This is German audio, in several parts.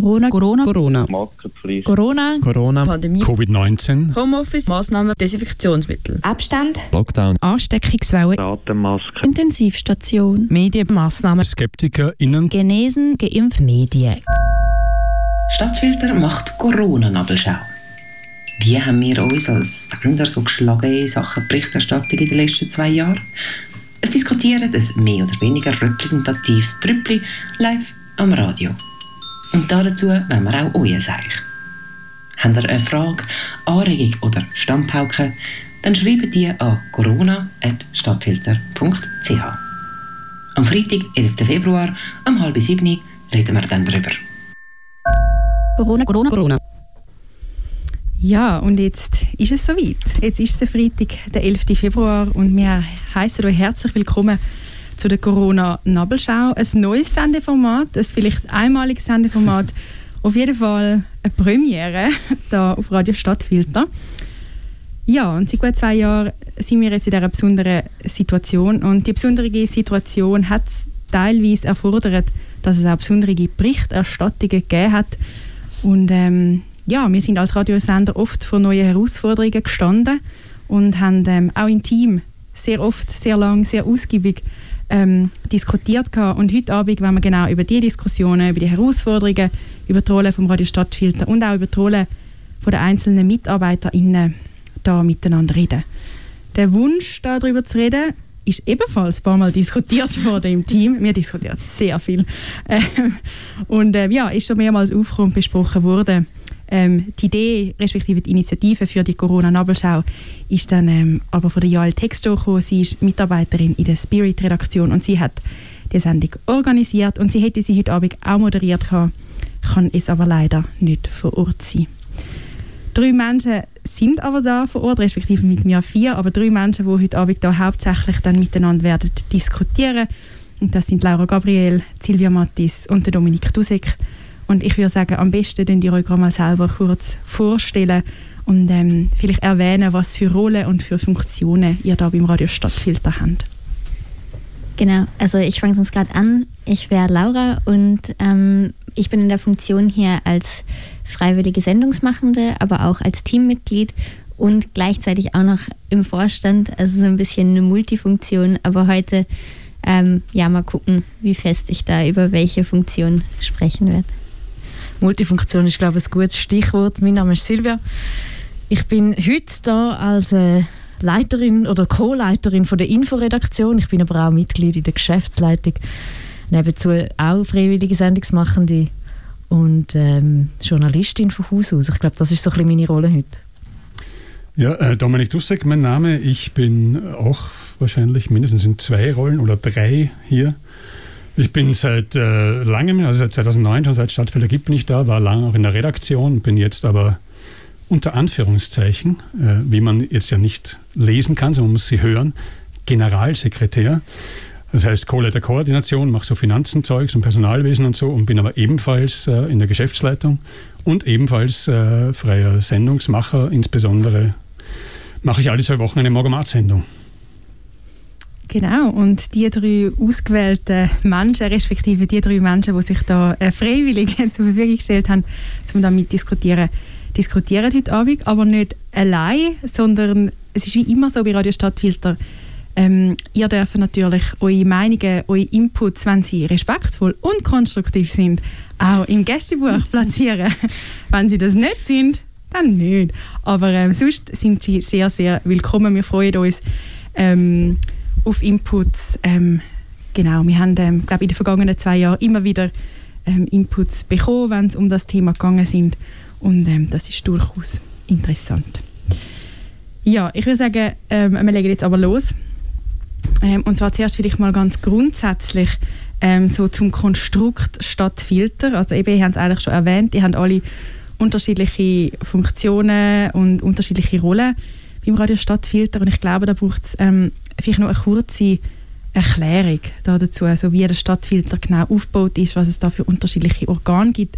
Corona. Corona. Corona. Maskenpflicht. Corona. Corona. Pandemie. Covid-19. Homeoffice. Massnahmen. Desinfektionsmittel. Abstand. Lockdown. Ansteckungswelle. Atemmaske. Intensivstation. Medienmaßnahmen. SkeptikerInnen. Genesen. Geimpft. Medien. Stadtfilter macht Corona-Nabelschau. Wie haben wir uns als Sender so geschlagen in Sachen Berichterstattung in den letzten zwei Jahren? Es diskutieren ein mehr oder weniger repräsentatives Trüppli live am Radio. Und dazu wollen wir auch euer Seich. Habt ihr eine Frage, Anregung oder Stammpauke, dann schreibt die an corona.stadtfilter.ch. Am Freitag, 11. Februar, um halb sieben reden wir dann darüber. Corona. Corona. Corona. Ja, und jetzt ist es soweit. Jetzt ist der Freitag, der 11. Februar und wir heißen euch herzlich willkommen zu der Corona-Nabelschau. Ein neues Sendeformat, ein vielleicht einmaliges Sendeformat. Auf jeden Fall eine Premiere da auf Radio Stadtfilter. Ja, und seit gut zwei Jahren sind wir jetzt in dieser besonderen Situation. Und die besondere Situation hat es teilweise erfordert, dass es auch besondere Berichterstattungen gegeben hat. Und ähm, ja, wir sind als Radiosender oft vor neuen Herausforderungen gestanden und haben ähm, auch im Team sehr oft, sehr lang, sehr ausgiebig ähm, diskutiert gehabt. Und heute Abend wollen wir genau über die Diskussionen, über die Herausforderungen, über die Rolle vom Radio Stadtfilter und auch über die Rolle von der einzelnen MitarbeiterInnen da miteinander reden. Der Wunsch, darüber zu reden, ist ebenfalls ein paar Mal diskutiert worden im Team. Wir diskutieren sehr viel. Ähm, und äh, ja, ist schon mehrmals aufgekommen und besprochen worden. Ähm, die Idee, respektive die Initiative für die Corona-Nabelschau, ist dann ähm, aber von der Jael Textor gekommen. Sie ist Mitarbeiterin in der Spirit-Redaktion und sie hat die Sendung organisiert und sie hätte sie heute Abend auch moderiert gehabt, kann es aber leider nicht vor Ort sein. Drei Menschen sind aber da vor Ort, respektive mit mir vier, aber drei Menschen, die heute Abend da hauptsächlich dann miteinander werden diskutieren. Und das sind Laura Gabriel, Silvia Mattis und Dominik Dusek. Und ich würde sagen, am besten könnt ihr euch mal selber kurz vorstellen und ähm, vielleicht erwähnen, was für Rollen und für Funktionen ihr da beim Radio Stadtfilter habt. Genau, also ich fange sonst gerade an. Ich wäre Laura und ähm, ich bin in der Funktion hier als freiwillige Sendungsmachende, aber auch als Teammitglied und gleichzeitig auch noch im Vorstand. Also so ein bisschen eine Multifunktion. Aber heute, ähm, ja, mal gucken, wie fest ich da über welche Funktion sprechen werde. Multifunktion ist, glaube ich, ein gutes Stichwort. Mein Name ist Silvia. Ich bin heute da als äh, Leiterin oder Co-Leiterin der Inforedaktion. Ich bin aber auch Mitglied in der Geschäftsleitung. Nebenzu auch freiwillige Sendungsmachende und ähm, Journalistin von Haus aus. Ich glaube, das ist so ein bisschen meine Rolle heute. Ja, äh, Dominik Dussek, mein Name. Ich bin auch wahrscheinlich mindestens in zwei Rollen oder drei hier. Ich bin seit äh, langem, also seit 2009 schon seit Stadtfelder gibt, bin ich da, war lange auch in der Redaktion, bin jetzt aber unter Anführungszeichen, äh, wie man jetzt ja nicht lesen kann, sondern man muss sie hören, Generalsekretär. Das heißt Co-Leiter-Koordination, mache so Finanzenzeugs und Personalwesen und so und bin aber ebenfalls äh, in der Geschäftsleitung und ebenfalls äh, freier Sendungsmacher. Insbesondere mache ich alle zwei Wochen eine Morgomat-Sendung. Genau, und die drei ausgewählten Menschen, respektive die drei Menschen, die sich da äh, freiwillig zur Verfügung gestellt haben, um damit diskutieren, diskutieren heute Abend, aber nicht allein, sondern es ist wie immer so bei Radio Stadtfilter, ähm, ihr dürft natürlich eure Meinungen, eure Inputs, wenn sie respektvoll und konstruktiv sind, auch im Gästebuch platzieren. wenn sie das nicht sind, dann nicht. Aber ähm, sonst sind sie sehr, sehr willkommen. Wir freuen uns ähm, auf Inputs. Ähm, genau, wir haben, ähm, glaube in den vergangenen zwei Jahren immer wieder ähm, Inputs bekommen, wenn es um das Thema gegangen sind. Und ähm, das ist durchaus interessant. Ja, ich würde sagen, ähm, wir legen jetzt aber los. Ähm, und zwar zuerst vielleicht mal ganz grundsätzlich ähm, so zum Konstrukt statt Filter. Also eben, ihr habt es eigentlich schon erwähnt, ihr habt alle unterschiedliche Funktionen und unterschiedliche Rollen beim Radio Stadtfilter und ich glaube, da braucht es ähm, vielleicht noch eine kurze Erklärung da dazu, also wie der Stadtfilter genau aufgebaut ist, was es da für unterschiedliche Organe gibt.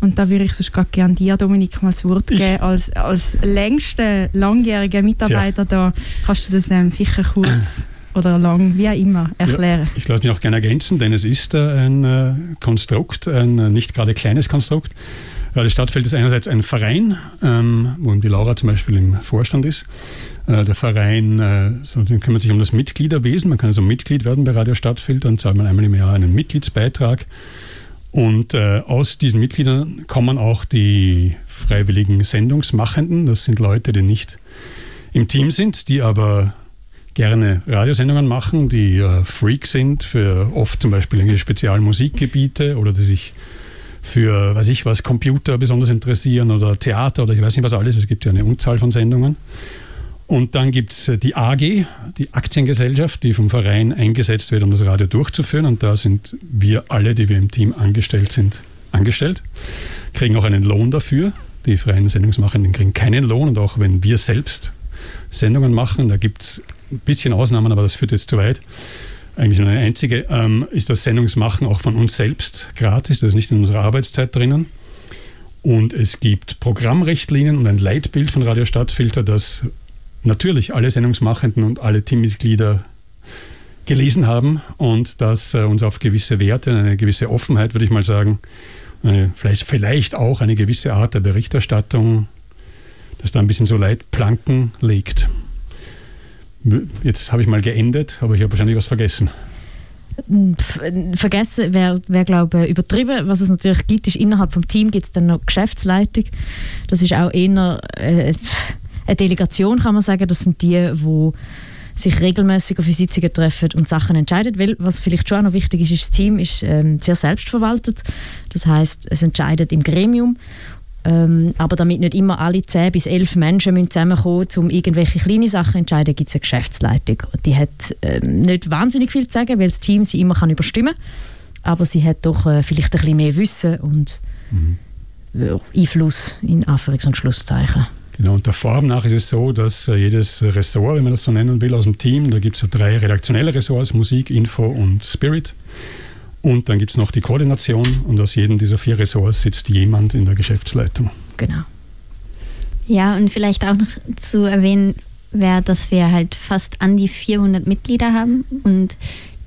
Und da würde ich sonst gerne dir, Dominik, mal das Wort geben. Als, als längster, langjähriger Mitarbeiter Tja. da kannst du das ähm, sicher kurz oder lang, wie auch immer, erklären. Ja, ich lasse mich auch gerne ergänzen, denn es ist äh, ein äh, Konstrukt, ein äh, nicht gerade kleines Konstrukt. Radio Stadtfeld ist einerseits ein Verein, ähm, wo die Laura zum Beispiel im Vorstand ist. Äh, der Verein äh, so, kümmert sich um das Mitgliederwesen. Man kann also Mitglied werden bei Radio Stadtfeld, dann zahlt man einmal im Jahr einen Mitgliedsbeitrag. Und äh, aus diesen Mitgliedern kommen auch die freiwilligen Sendungsmachenden. Das sind Leute, die nicht im Team sind, die aber gerne Radiosendungen machen, die äh, Freak sind für oft zum Beispiel Spezialmusikgebiete oder die sich für, weiß ich was, Computer besonders interessieren oder Theater oder ich weiß nicht was alles. Es gibt ja eine Unzahl von Sendungen. Und dann gibt es die AG, die Aktiengesellschaft, die vom Verein eingesetzt wird, um das Radio durchzuführen. Und da sind wir alle, die wir im Team angestellt sind, angestellt, kriegen auch einen Lohn dafür. Die freien Sendungsmachenden kriegen keinen Lohn. Und auch wenn wir selbst Sendungen machen, da gibt es ein bisschen Ausnahmen, aber das führt jetzt zu weit. Eigentlich nur eine einzige, ähm, ist das Sendungsmachen auch von uns selbst gratis. Das ist nicht in unserer Arbeitszeit drinnen. Und es gibt Programmrichtlinien und ein Leitbild von Radio Stadtfilter, das natürlich alle Sendungsmachenden und alle Teammitglieder gelesen haben und das äh, uns auf gewisse Werte, eine gewisse Offenheit, würde ich mal sagen, eine, vielleicht, vielleicht auch eine gewisse Art der Berichterstattung, das da ein bisschen so Leitplanken legt. Jetzt habe ich mal geendet, aber ich habe wahrscheinlich was vergessen. Vergessen wäre, wär, glaube ich, übertrieben. Was es natürlich gibt, ist innerhalb des Teams gibt es dann noch Geschäftsleitung. Das ist auch eher äh, eine Delegation, kann man sagen. Das sind die, die sich regelmäßig auf Sitzungen treffen und Sachen entscheiden. Weil, was vielleicht schon auch noch wichtig ist, ist das Team ist ähm, sehr selbstverwaltet. Das heißt, es entscheidet im Gremium. Ähm, aber damit nicht immer alle 10 bis 11 Menschen müssen zusammenkommen um irgendwelche kleine Sachen zu entscheiden, gibt es eine Geschäftsleitung. Die hat ähm, nicht wahnsinnig viel zu sagen, weil das Team sie immer kann überstimmen kann. Aber sie hat doch äh, vielleicht ein bisschen mehr Wissen und mhm. ja, Einfluss in Anführungs- und Schlusszeichen. Genau, und der Form nach ist es so, dass äh, jedes Ressort, wenn man das so nennen will, aus dem Team, da gibt es ja drei redaktionelle Ressorts, Musik, Info und Spirit. Und dann gibt es noch die Koordination und aus jedem dieser vier Ressorts sitzt jemand in der Geschäftsleitung. Genau. Ja, und vielleicht auch noch zu erwähnen wäre, dass wir halt fast an die 400 Mitglieder haben und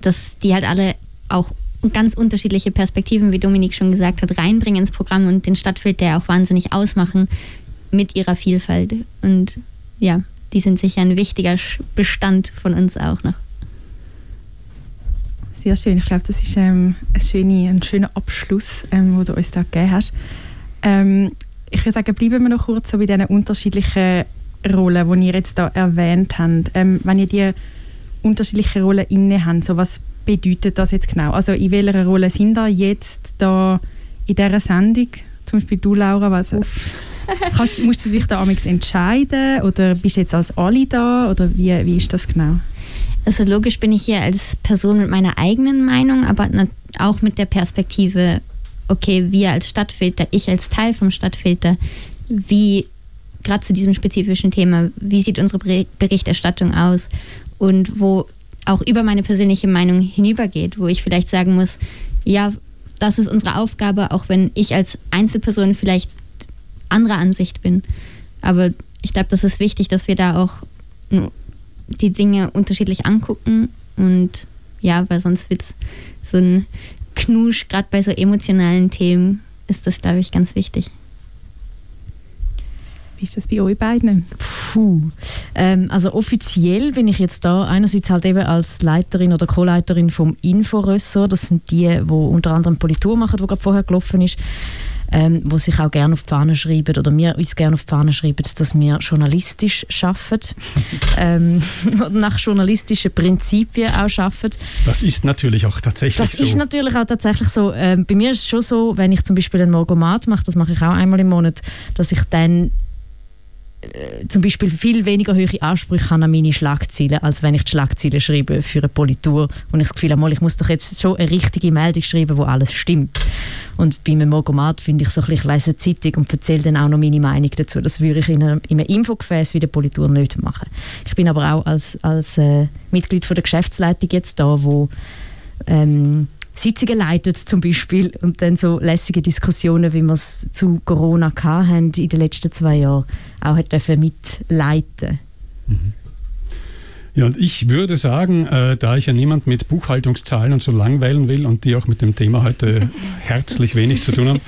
dass die halt alle auch ganz unterschiedliche Perspektiven, wie Dominik schon gesagt hat, reinbringen ins Programm und den Stadtfilter auch wahnsinnig ausmachen mit ihrer Vielfalt. Und ja, die sind sicher ein wichtiger Bestand von uns auch noch. Sehr schön. Ich glaube, das ist ähm, ein, schöne, ein schöner Abschluss, ähm, den du uns da gegeben hast. Ähm, ich würde sagen, bleiben wir noch kurz so bei diesen unterschiedlichen Rollen, die ihr jetzt da erwähnt habt. Ähm, wenn ihr die unterschiedlichen Rollen inne habt, so was bedeutet das jetzt genau? Also in welcher Rolle sind ihr jetzt da in dieser Sendung? Zum Beispiel du, Laura, was, Kannst, musst du dich da entscheiden oder bist du jetzt als alle da oder wie, wie ist das genau? Also logisch bin ich hier als Person mit meiner eigenen Meinung, aber auch mit der Perspektive, okay, wir als Stadtfilter, ich als Teil vom Stadtfilter, wie gerade zu diesem spezifischen Thema, wie sieht unsere Berichterstattung aus und wo auch über meine persönliche Meinung hinübergeht, wo ich vielleicht sagen muss, ja, das ist unsere Aufgabe, auch wenn ich als Einzelperson vielleicht anderer Ansicht bin. Aber ich glaube, das ist wichtig, dass wir da auch die Dinge unterschiedlich angucken und ja, weil sonst wird es so ein Knusch, gerade bei so emotionalen Themen ist das, glaube ich, ganz wichtig. Wie ist das bei euch beiden? Puh. Ähm, also offiziell bin ich jetzt da einerseits halt eben als Leiterin oder Co-Leiterin vom Inforessort. Das sind die, die unter anderem Politur machen, die gerade vorher gelaufen ist ähm, wo sich auch gerne auf die Fahne schreiben oder wir uns gerne auf die Fahne schreiben, dass wir journalistisch arbeiten, ähm, nach journalistischen Prinzipien auch arbeiten. Das ist natürlich auch tatsächlich das so. Das ist natürlich auch tatsächlich so. Ähm, bei mir ist es schon so, wenn ich zum Beispiel einen Morgomat mache, das mache ich auch einmal im Monat, dass ich dann zum Beispiel viel weniger hohe Ansprüche an meine Schlagzeilen, als wenn ich die Schlagzeilen schreibe für eine Politur und ich das Gefühl habe, ich muss doch jetzt schon eine richtige Meldung schreiben, wo alles stimmt. Und bei einem Mogomat finde ich so ein bisschen, ich lese Zeitung und erzähle dann auch noch meine Meinung dazu. Das würde ich in einem, in einem Infogefäß wie der Politur nicht machen. Ich bin aber auch als, als äh, Mitglied von der Geschäftsleitung jetzt da, wo ähm, Sitzungen leitet zum Beispiel und dann so lässige Diskussionen, wie wir es zu Corona hatten in den letzten zwei Jahren, auch hat mitleiten mhm. Ja, und ich würde sagen, äh, da ich ja niemand mit Buchhaltungszahlen und so langweilen will und die auch mit dem Thema heute herzlich wenig zu tun haben,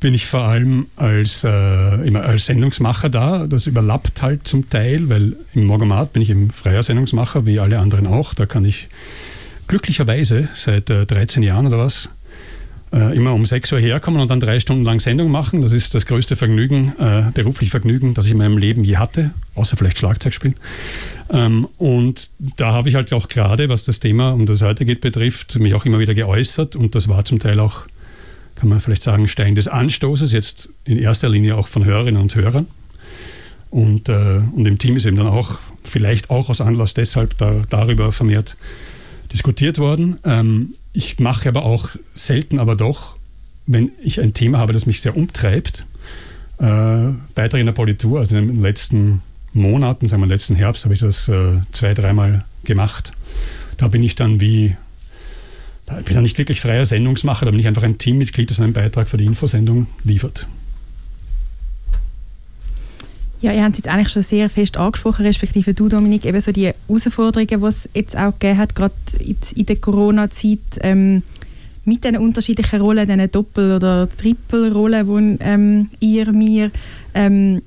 bin ich vor allem als, äh, immer als Sendungsmacher da. Das überlappt halt zum Teil, weil im Morgomat bin ich eben freier Sendungsmacher, wie alle anderen auch. Da kann ich glücklicherweise seit äh, 13 Jahren oder was äh, immer um 6 Uhr herkommen und dann drei Stunden lang Sendung machen. Das ist das größte Vergnügen, äh, berufliche Vergnügen, das ich in meinem Leben je hatte, außer vielleicht Schlagzeug spielen. Ähm, und da habe ich halt auch gerade, was das Thema, um das heute geht, betrifft, mich auch immer wieder geäußert und das war zum Teil auch, kann man vielleicht sagen, Stein des Anstoßes, jetzt in erster Linie auch von Hörerinnen und Hörern. Und, äh, und im Team ist eben dann auch, vielleicht auch aus Anlass deshalb da, darüber vermehrt diskutiert worden. Ähm, ich mache aber auch selten, aber doch, wenn ich ein Thema habe, das mich sehr umtreibt, äh, weiter in der Politur, also in den letzten Monaten, sagen wir letzten Herbst, habe ich das äh, zwei, dreimal gemacht. Da bin ich dann wie, da bin ich dann nicht wirklich freier Sendungsmacher, da bin ich einfach ein Teammitglied, das einen Beitrag für die Infosendung liefert. Ja, ihr habt es jetzt eigentlich schon sehr fest angesprochen, respektive du, Dominik, eben so die Herausforderungen, die es jetzt auch gegeben hat, gerade in der Corona-Zeit, ähm, mit diesen unterschiedlichen Rollen, diesen Doppel- oder Trippelrollen, die ähm, ihr mir ähm,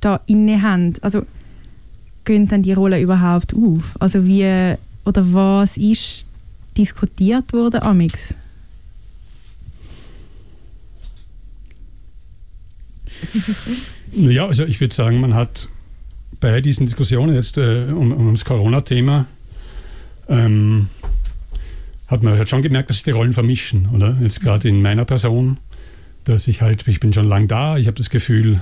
da inne habt. Also, gehen dann die Rollen überhaupt auf? Also, wie oder was ist diskutiert worden, Amix? Ja, also ich würde sagen, man hat bei diesen Diskussionen jetzt äh, um, um, das Corona-Thema ähm, hat man halt schon gemerkt, dass sich die Rollen vermischen, oder? Jetzt gerade in meiner Person, dass ich halt, ich bin schon lang da, ich habe das Gefühl,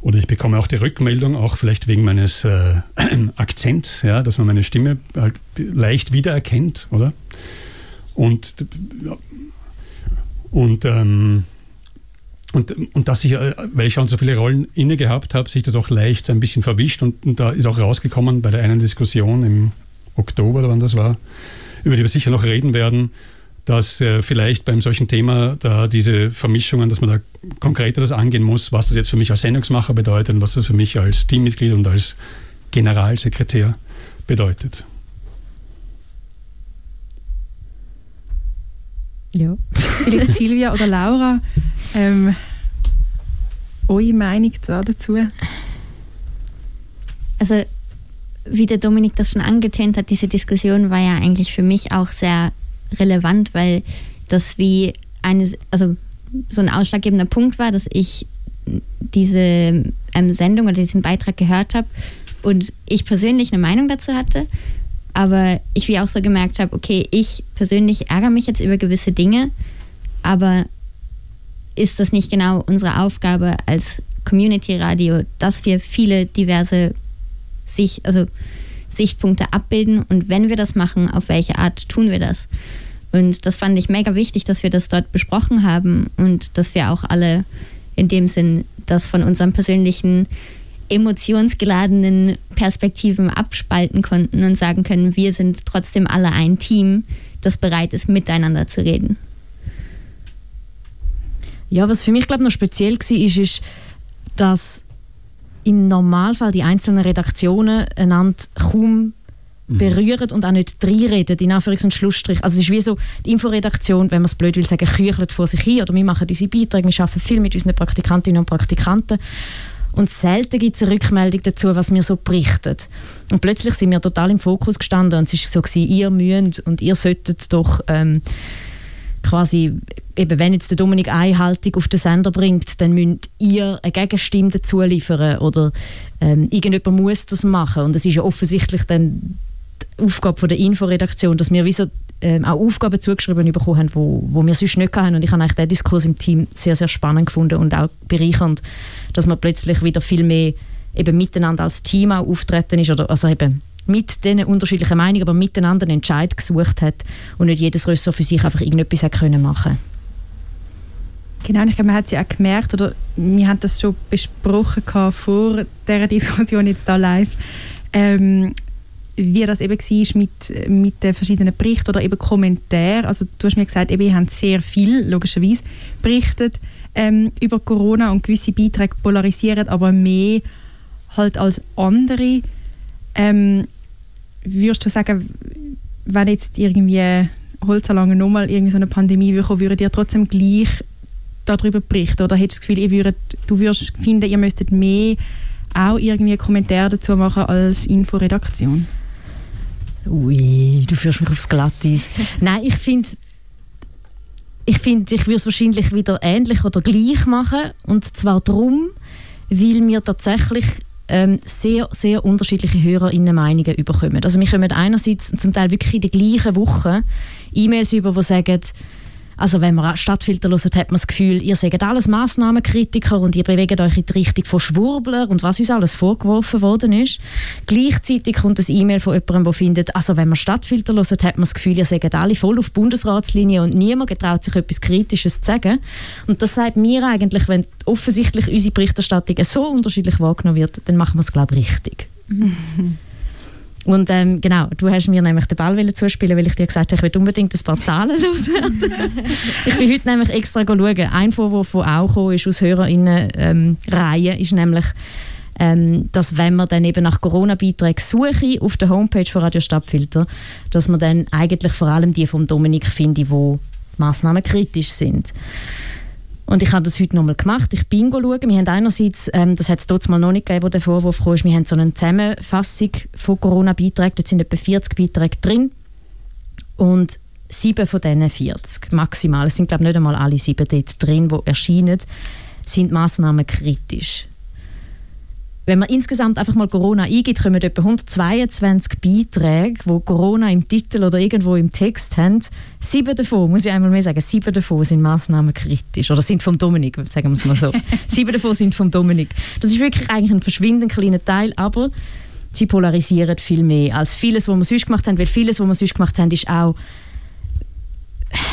oder ich bekomme auch die Rückmeldung, auch vielleicht wegen meines äh, Akzents, ja, dass man meine Stimme halt leicht wiedererkennt, oder? Und, und ähm, und, und dass ich, äh, weil ich schon so viele Rollen inne gehabt habe, sich das auch leicht so ein bisschen verwischt. Und, und, da ist auch rausgekommen bei der einen Diskussion im Oktober, oder wann das war, über die wir sicher noch reden werden, dass äh, vielleicht beim solchen Thema da diese Vermischungen, dass man da konkreter das angehen muss, was das jetzt für mich als Sendungsmacher bedeutet und was das für mich als Teammitglied und als Generalsekretär bedeutet. Ja. Vielleicht Silvia oder Laura, ähm, eure Meinung dazu? Also, wie der Dominik das schon angetönt hat, diese Diskussion war ja eigentlich für mich auch sehr relevant, weil das wie eine, also so ein ausschlaggebender Punkt war, dass ich diese ähm, Sendung oder diesen Beitrag gehört habe und ich persönlich eine Meinung dazu hatte aber ich wie auch so gemerkt habe, okay, ich persönlich ärgere mich jetzt über gewisse Dinge, aber ist das nicht genau unsere Aufgabe als Community Radio, dass wir viele diverse sich, also Sichtpunkte abbilden und wenn wir das machen, auf welche Art tun wir das? Und das fand ich mega wichtig, dass wir das dort besprochen haben und dass wir auch alle in dem Sinn das von unserem persönlichen emotionsgeladenen Perspektiven abspalten konnten und sagen können, wir sind trotzdem alle ein Team, das bereit ist, miteinander zu reden. Ja, was für mich glaube noch speziell war, ist, ist, dass im Normalfall die einzelnen Redaktionen einander kaum mhm. berühren und auch nicht reinreden, in Anführungs- und Schlussstrich. Also es ist wie so, die Inforedaktion, wenn man es blöd will sagen, küchelt vor sich hin oder wir machen unsere Beiträge, wir arbeiten viel mit unseren Praktikantinnen und Praktikanten und selten gibt es eine Rückmeldung dazu, was wir so berichten. Und plötzlich sind wir total im Fokus gestanden und es war so, gewesen, ihr müsst und ihr solltet doch ähm, quasi, eben wenn jetzt der Dominik eine Haltung auf den Sender bringt, dann müsst ihr eine Gegenstimme dazu liefern oder ähm, irgendjemand muss das machen. Und es ist ja offensichtlich dann die Aufgabe von der Inforedaktion, dass wir wie so ähm, auch Aufgaben zugeschrieben bekommen haben, wo, wo wir sonst nicht hatten. Und ich habe eigentlich den Diskurs im Team sehr, sehr spannend gefunden und auch bereichernd, dass man plötzlich wieder viel mehr eben miteinander als Team auch auftreten ist oder also eben mit diesen unterschiedlichen Meinungen, aber miteinander einen Entscheid gesucht hat und nicht jedes Ressort für sich einfach irgendetwas hat können machen Genau, ich glaube, man hat es ja auch gemerkt, oder wir haben das schon besprochen vor dieser Diskussion jetzt da live, ähm, wie das eben war mit, mit den verschiedenen Berichten oder eben Kommentaren. Also du hast mir gesagt, eben, ihr habt sehr viel, logischerweise, berichtet ähm, über Corona und gewisse Beiträge polarisieren aber mehr halt als andere. Ähm, würdest du sagen, wenn jetzt irgendwie Holzerlange nochmal irgendeine so eine Pandemie würde würdet ihr trotzdem gleich darüber berichten? Oder hättest du das Gefühl, ihr würdet, du würdest finden, ihr müsstet mehr auch irgendwie Kommentare dazu machen als Inforedaktion? Ui, du führst mich aufs Glatteis. Nein, ich finde, ich, find, ich würde es wahrscheinlich wieder ähnlich oder gleich machen. Und zwar darum, weil wir tatsächlich ähm, sehr, sehr unterschiedliche HörerInnen-Meinungen bekommen. Also wir kommen einerseits zum Teil wirklich in der gleichen Woche E-Mails über, die sagen, also wenn man Stadtfilter hört, hat man das Gefühl, ihr seid alles Massnahmenkritiker und ihr bewegt euch in die Richtung von Schwurbler und was uns alles vorgeworfen worden ist. Gleichzeitig kommt ein E-Mail von jemandem, der findet, also wenn man Stadtfilter hört, hat man das Gefühl, ihr seid alle voll auf Bundesratslinie und niemand getraut sich etwas Kritisches zu sagen. Und das sagt mir eigentlich, wenn offensichtlich unsere Berichterstattung so unterschiedlich wahrgenommen wird, dann machen wir es, glaube ich, richtig. Und ähm, genau, du hast mir nämlich den Ball zuspielen, weil ich dir gesagt habe, ich will unbedingt ein paar Zahlen loswerden. ich bin heute nämlich extra schauen. Ein Vorwurf, der auch ist aus HörerInnen-Reihen, ähm, ist nämlich, ähm, dass wenn man dann eben nach Corona-Beiträgen suche auf der Homepage von Radio Stadtfilter, dass man dann eigentlich vor allem die von Dominik finde, die massnahmenkritisch sind. Und ich habe das heute nochmal gemacht. Ich bin schauen. Wir haben einerseits, ähm, das hat es dort mal noch nicht gegeben, wo der Vorwurf kam, wir haben so eine Zusammenfassung von Corona-Beiträgen. Dort sind etwa 40 Beiträge drin. Und sieben von diesen 40 maximal, es sind glaube ich nicht einmal alle sieben dort drin, die erscheinen, sind Massnahmen kritisch. Wenn man insgesamt einfach mal Corona eingibt, kommen etwa 122 Beiträge, wo Corona im Titel oder irgendwo im Text haben. Sieben davon, muss ich einmal mehr sagen, sieben davon sind massnahmenkritisch. Oder sind vom Dominik, sagen wir es mal so. sieben davon sind vom Dominik. Das ist wirklich eigentlich ein verschwindend kleiner Teil, aber sie polarisieren viel mehr als vieles, was wir sonst gemacht haben, weil vieles, was wir sonst gemacht haben, ist auch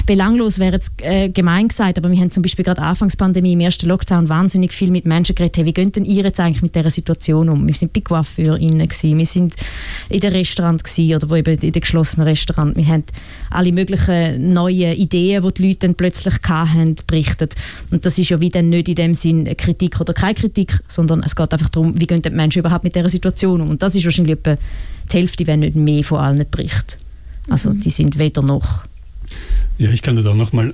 belanglos wäre jetzt äh, gemein gesagt, aber wir haben zum Beispiel gerade Anfangspandemie im ersten Lockdown wahnsinnig viel mit Menschen geredet. Hey, wie gehen denn ihr jetzt eigentlich mit dieser Situation um? Wir sind bei Coiffeurinnen gewesen, wir sind in den Restaurant gewesen, oder wo eben in den geschlossenen Restaurant. Wir haben alle möglichen neuen Ideen, die die Leute dann plötzlich hatten, berichtet. Und das ist ja wie dann nicht in dem Sinn Kritik oder keine Kritik, sondern es geht einfach darum, wie gehen die Menschen überhaupt mit dieser Situation um? Und das ist wahrscheinlich etwa die Hälfte, wenn nicht mehr von allen Berichten. Also mhm. die sind weder noch ja, ich kann das auch nochmal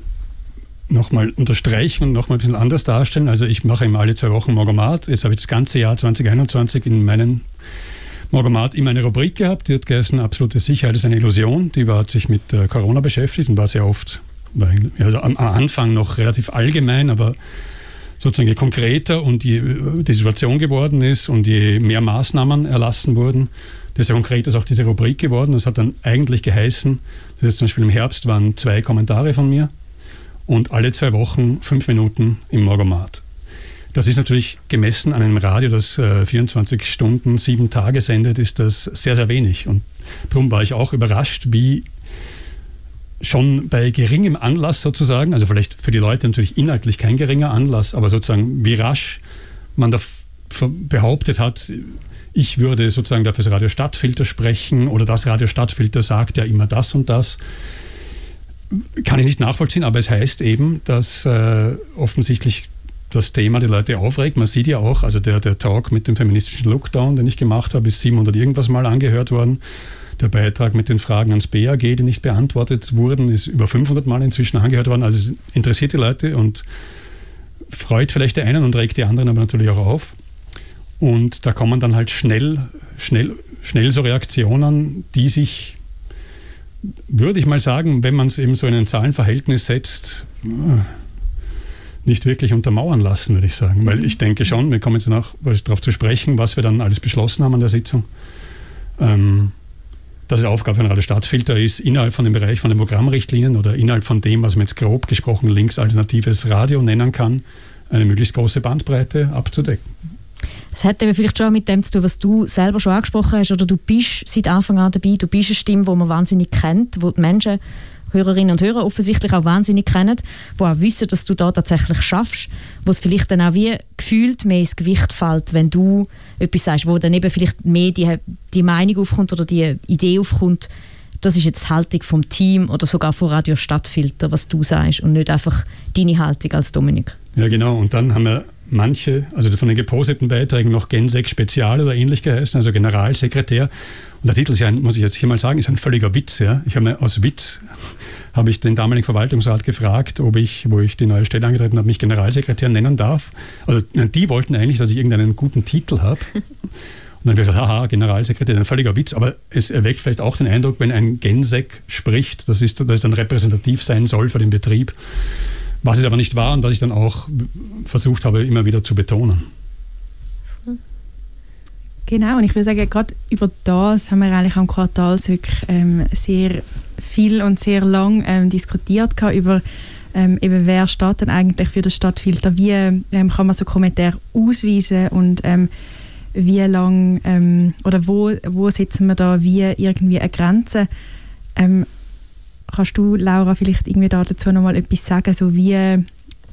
noch mal unterstreichen und nochmal ein bisschen anders darstellen. Also ich mache immer alle zwei Wochen Morgomat. Jetzt habe ich das ganze Jahr 2021 in meinem Morgomat immer eine Rubrik gehabt, die hat geheißen, absolute Sicherheit ist eine Illusion. Die war, hat sich mit äh, Corona beschäftigt und war sehr oft, also am, am Anfang noch relativ allgemein, aber sozusagen je konkreter und je äh, die Situation geworden ist und je mehr Maßnahmen erlassen wurden, desto konkreter ist auch diese Rubrik geworden. Das hat dann eigentlich geheißen, das ist zum Beispiel im Herbst waren zwei Kommentare von mir und alle zwei Wochen fünf Minuten im Morgomat. Das ist natürlich gemessen an einem Radio, das äh, 24 Stunden, sieben Tage sendet, ist das sehr, sehr wenig. Und darum war ich auch überrascht, wie schon bei geringem Anlass sozusagen, also vielleicht für die Leute natürlich inhaltlich kein geringer Anlass, aber sozusagen wie rasch man da behauptet hat, ich würde sozusagen dafür das Radio Stadtfilter sprechen oder das Radio Stadtfilter sagt ja immer das und das. Kann ich nicht nachvollziehen, aber es heißt eben, dass äh, offensichtlich das Thema die Leute aufregt. Man sieht ja auch, also der, der Talk mit dem feministischen Lookdown, den ich gemacht habe, ist 700 irgendwas Mal angehört worden. Der Beitrag mit den Fragen ans BAG, die nicht beantwortet wurden, ist über 500 Mal inzwischen angehört worden. Also es interessiert die Leute und freut vielleicht die einen und regt die anderen aber natürlich auch auf. Und da kommen dann halt schnell, schnell, schnell so Reaktionen, die sich, würde ich mal sagen, wenn man es eben so in ein Zahlenverhältnis setzt, nicht wirklich untermauern lassen, würde ich sagen. Weil ich denke schon, wir kommen jetzt noch darauf zu sprechen, was wir dann alles beschlossen haben an der Sitzung. Ähm, dass es Aufgabe von Radio Stadtfilter ist, innerhalb von dem Bereich von den Programmrichtlinien oder innerhalb von dem, was man jetzt grob gesprochen links alternatives Radio nennen kann, eine möglichst große Bandbreite abzudecken. Es hat eben vielleicht schon mit dem zu tun, was du selber schon angesprochen hast, oder du bist seit Anfang an dabei, du bist eine Stimme, die man wahnsinnig kennt, wo die Menschen, Hörerinnen und Hörer offensichtlich auch wahnsinnig kennen, die auch wissen, dass du da tatsächlich schaffst, wo es vielleicht dann auch wie gefühlt mehr ins Gewicht fällt, wenn du etwas sagst, wo dann eben vielleicht mehr die, die Meinung aufkommt oder die Idee aufkommt, das ist jetzt die Haltung vom Team oder sogar von Radio Stadtfilter, was du sagst und nicht einfach deine Haltung als Dominik. Ja, genau. Und dann haben wir manche, also von den geposteten Beiträgen noch Gensek Spezial oder ähnlich geheißen, also Generalsekretär. Und der Titel ist ja, muss ich jetzt hier mal sagen, ist ein völliger Witz. Ja. Ich habe mir aus Witz habe ich den damaligen Verwaltungsrat gefragt, ob ich, wo ich die neue Stelle angetreten habe, mich Generalsekretär nennen darf. Also die wollten eigentlich, dass ich irgendeinen guten Titel habe. Und dann habe ich gesagt, haha, Generalsekretär, ein völliger Witz, aber es erweckt vielleicht auch den Eindruck, wenn ein Gensek spricht, dass es, dass es dann repräsentativ sein soll für den Betrieb. Was es aber nicht war und was ich dann auch versucht habe, immer wieder zu betonen. Genau, und ich würde sagen, gerade über das haben wir eigentlich am Quartalsrück ähm, sehr viel und sehr lang ähm, diskutiert gehabt, über ähm, eben wer steht denn eigentlich für das Stadtfilter, wie ähm, kann man so Kommentare ausweisen und ähm, wie lang ähm, oder wo, wo setzen wir da wie irgendwie eine Grenze. Kannst du, Laura, vielleicht irgendwie da dazu nochmal etwas sagen, so wie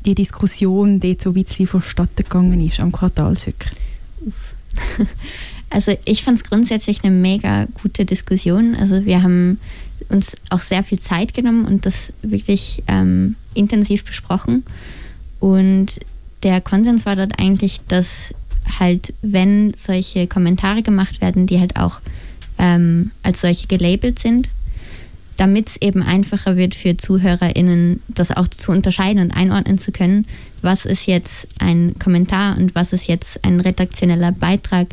die Diskussion dort so ein bisschen vonstatten gegangen ist am Quartalsrück? Also ich fand es grundsätzlich eine mega gute Diskussion. Also wir haben uns auch sehr viel Zeit genommen und das wirklich ähm, intensiv besprochen. Und der Konsens war dort eigentlich, dass halt, wenn solche Kommentare gemacht werden, die halt auch ähm, als solche gelabelt sind, damit es eben einfacher wird für ZuhörerInnen, das auch zu unterscheiden und einordnen zu können, was ist jetzt ein Kommentar und was ist jetzt ein redaktioneller Beitrag.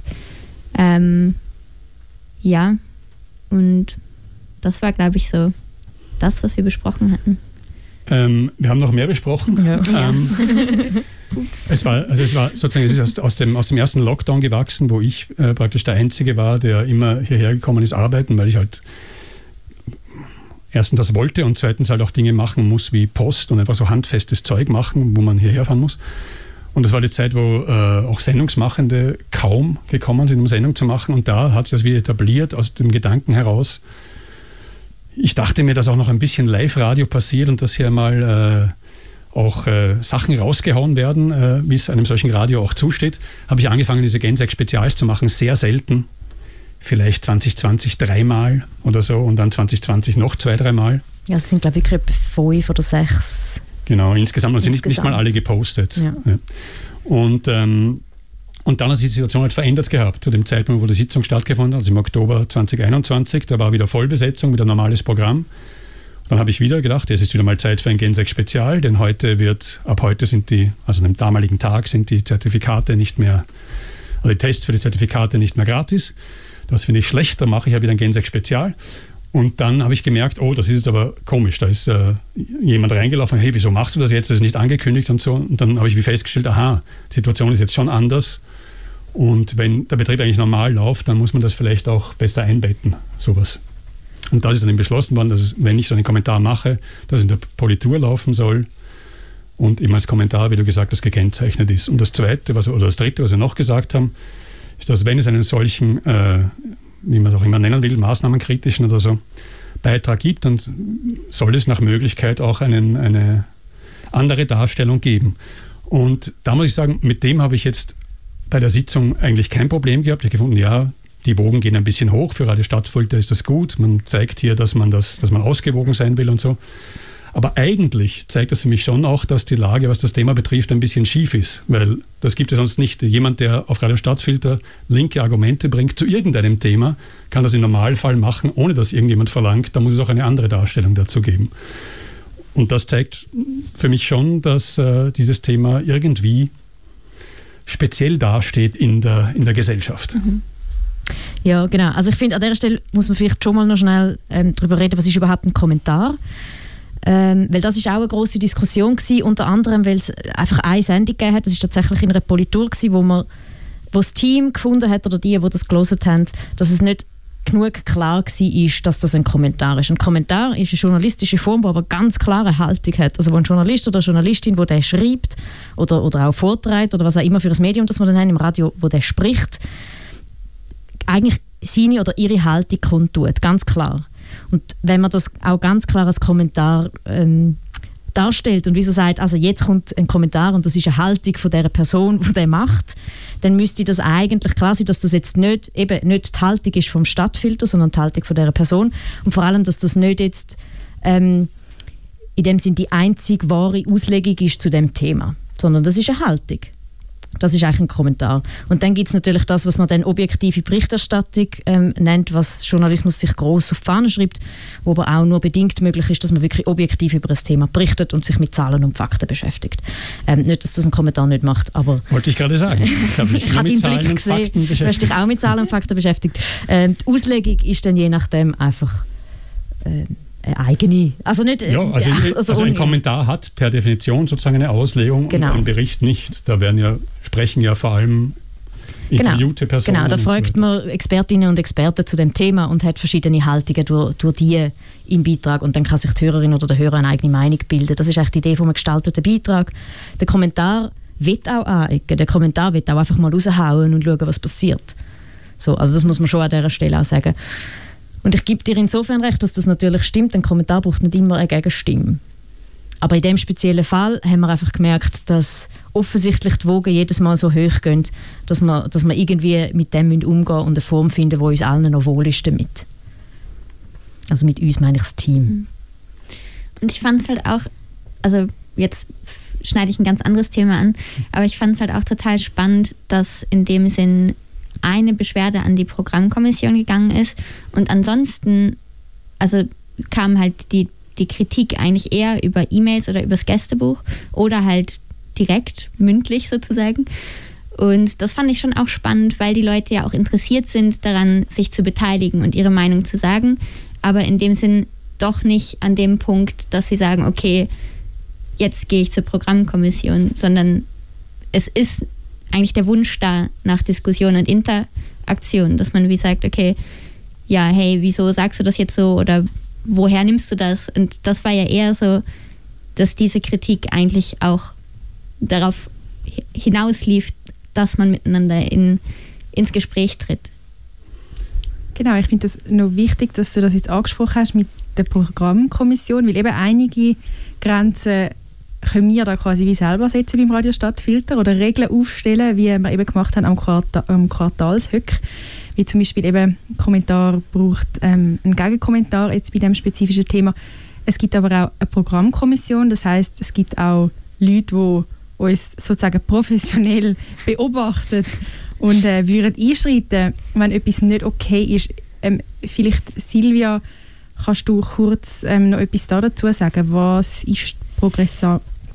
Ähm, ja, und das war, glaube ich, so das, was wir besprochen hatten. Ähm, wir haben noch mehr besprochen. Ja. Ähm, es war, also es war sozusagen, es ist aus, aus, dem, aus dem ersten Lockdown gewachsen, wo ich äh, praktisch der Einzige war, der immer hierher gekommen ist, arbeiten, weil ich halt erstens das wollte und zweitens halt auch Dinge machen muss wie Post und einfach so handfestes Zeug machen, wo man hierher fahren muss. Und das war die Zeit, wo äh, auch Sendungsmachende kaum gekommen sind, um Sendung zu machen. Und da hat sich das wieder etabliert aus dem Gedanken heraus. Ich dachte mir, dass auch noch ein bisschen Live-Radio passiert und dass hier mal äh, auch äh, Sachen rausgehauen werden, äh, wie es einem solchen Radio auch zusteht. Habe ich angefangen, diese Gensex-Spezials zu machen, sehr selten vielleicht 2020 dreimal oder so und dann 2020 noch zwei, dreimal. Ja, es sind, glaube ich, fünf oder sechs. Genau, insgesamt. Und sind nicht, nicht mal alle gepostet. Ja. Ja. Und, ähm, und dann hat sich die Situation halt verändert gehabt. Zu dem Zeitpunkt, wo die Sitzung stattgefunden hat, also im Oktober 2021, da war wieder Vollbesetzung, wieder normales Programm. Dann habe ich wieder gedacht, es ist wieder mal Zeit für ein Gensex Spezial, denn heute wird, ab heute sind die, also an dem damaligen Tag sind die Zertifikate nicht mehr, also die Tests für die Zertifikate nicht mehr gratis. Das finde ich schlecht, da mache ich ja wieder ein Gensex Spezial. Und dann habe ich gemerkt, oh, das ist jetzt aber komisch. Da ist äh, jemand reingelaufen, hey, wieso machst du das jetzt? Das ist nicht angekündigt und so. Und dann habe ich wie festgestellt, aha, die Situation ist jetzt schon anders. Und wenn der Betrieb eigentlich normal läuft, dann muss man das vielleicht auch besser einbetten, sowas. Und da ist dann eben beschlossen worden, dass wenn ich so einen Kommentar mache, dass es in der Politur laufen soll und immer als Kommentar, wie du gesagt hast, gekennzeichnet ist. Und das Zweite, was, oder das Dritte, was wir noch gesagt haben, ist, dass wenn es einen solchen, äh, wie man es auch immer nennen will, maßnahmenkritischen oder so, Beitrag gibt, dann soll es nach Möglichkeit auch einen, eine andere Darstellung geben. Und da muss ich sagen, mit dem habe ich jetzt bei der Sitzung eigentlich kein Problem gehabt. Ich habe gefunden, ja, die Wogen gehen ein bisschen hoch. Für Radio Stadtfilter ist das gut. Man zeigt hier, dass man, das, dass man ausgewogen sein will und so. Aber eigentlich zeigt das für mich schon auch, dass die Lage, was das Thema betrifft, ein bisschen schief ist. Weil das gibt es sonst nicht. Jemand, der auf Radio Stadtfilter linke Argumente bringt zu irgendeinem Thema, kann das im Normalfall machen, ohne dass irgendjemand verlangt. Da muss es auch eine andere Darstellung dazu geben. Und das zeigt für mich schon, dass äh, dieses Thema irgendwie speziell dasteht in der, in der Gesellschaft. Mhm. Ja, genau. Also ich finde, an der Stelle muss man vielleicht schon mal noch schnell ähm, darüber reden, was ist überhaupt ein Kommentar? Ähm, weil das ist auch eine große Diskussion gewesen, unter anderem, weil es einfach eine Sendung gegeben hat, das ist tatsächlich in einer Politur gewesen, wo man wo das Team gefunden hat oder die, die das gelesen haben, dass es nicht genug klar war, dass das ein Kommentar ist. Ein Kommentar ist eine journalistische Form, die aber ganz klare Haltung hat. Also wo ein Journalist oder eine Journalistin, wo der schreibt oder, oder auch vorträgt oder was auch immer für ein Medium, das man dann haben im Radio, wo der spricht, eigentlich seine oder ihre Haltung kundtut, ganz klar. Und wenn man das auch ganz klar als Kommentar ähm, darstellt und wieso sagt, also jetzt kommt ein Kommentar und das ist eine Haltung von der Person, die der macht, dann müsste das eigentlich klar sein, dass das jetzt nicht, eben nicht die Haltung ist vom Stadtfilter, sondern die Haltung von der Person und vor allem, dass das nicht jetzt ähm, in dem Sinn die einzig wahre Auslegung ist zu dem Thema, sondern das ist eine Haltung Das ist eigentlich ein Kommentar. Und dann gibt es natürlich das, was man dann objektive Berichterstattung ähm, nennt, was Journalismus sich groß auf die Fahne schreibt, wo aber auch nur bedingt möglich ist, dass man wirklich objektiv über das Thema berichtet und sich mit Zahlen und Fakten beschäftigt. Ähm, nicht, dass das ein Kommentar nicht macht, aber... Wollte ich gerade sagen. Ich habe mich mit Zahlen und Fakten beschäftigt. Du hast dich auch mit Zahlen und Fakten beschäftigt. Ähm, die Auslegung ist dann je nachdem einfach... Ähm, eigene. Also nicht. Ja, also, also, also ein Kommentar hat per Definition sozusagen eine Auslegung genau. und ein Bericht nicht. Da werden ja, sprechen ja vor allem genau. interviewte Personen. Genau, da fragt so man Expertinnen und Experten zu dem Thema und hat verschiedene Haltungen durch, durch die im Beitrag und dann kann sich die Hörerin oder der Hörer eine eigene Meinung bilden. Das ist eigentlich die Idee vom gestalteten Beitrag. Der Kommentar wird auch anecken. Der Kommentar wird auch einfach mal raushauen und schauen, was passiert. So, also das muss man schon an dieser Stelle auch sagen. Und ich gebe dir insofern recht, dass das natürlich stimmt. Ein Kommentar braucht nicht immer eine Gegenstimme. Aber in dem speziellen Fall haben wir einfach gemerkt, dass offensichtlich die Wogen jedes Mal so hoch gehen, dass wir, dass wir irgendwie mit dem umgehen und eine Form finden, die uns allen noch wohl ist damit. Also mit uns meine ich das Team. Mhm. Und ich fand es halt auch, also jetzt schneide ich ein ganz anderes Thema an, aber ich fand es halt auch total spannend, dass in dem Sinn eine Beschwerde an die Programmkommission gegangen ist und ansonsten, also kam halt die, die Kritik eigentlich eher über E-Mails oder übers Gästebuch oder halt direkt mündlich sozusagen. Und das fand ich schon auch spannend, weil die Leute ja auch interessiert sind daran, sich zu beteiligen und ihre Meinung zu sagen, aber in dem Sinn doch nicht an dem Punkt, dass sie sagen, okay, jetzt gehe ich zur Programmkommission, sondern es ist eigentlich der Wunsch da nach Diskussion und Interaktion, dass man wie sagt, okay, ja, hey, wieso sagst du das jetzt so oder woher nimmst du das? Und das war ja eher so, dass diese Kritik eigentlich auch darauf hinauslief, dass man miteinander in, ins Gespräch tritt. Genau, ich finde es noch wichtig, dass du das jetzt angesprochen hast mit der Programmkommission, weil eben einige Grenzen können wir da quasi wie selber setzen beim Radio Stadtfilter oder Regeln aufstellen, wie wir eben gemacht haben am, Quartal, am Quartalshöck. Wie zum Beispiel eben Kommentar braucht ähm, einen Gegenkommentar jetzt bei dem spezifischen Thema. Es gibt aber auch eine Programmkommission, das heißt, es gibt auch Leute, die uns sozusagen professionell beobachten und äh, würden einschreiten, wenn etwas nicht okay ist. Ähm, vielleicht Silvia, kannst du kurz ähm, noch etwas dazu sagen? Was ist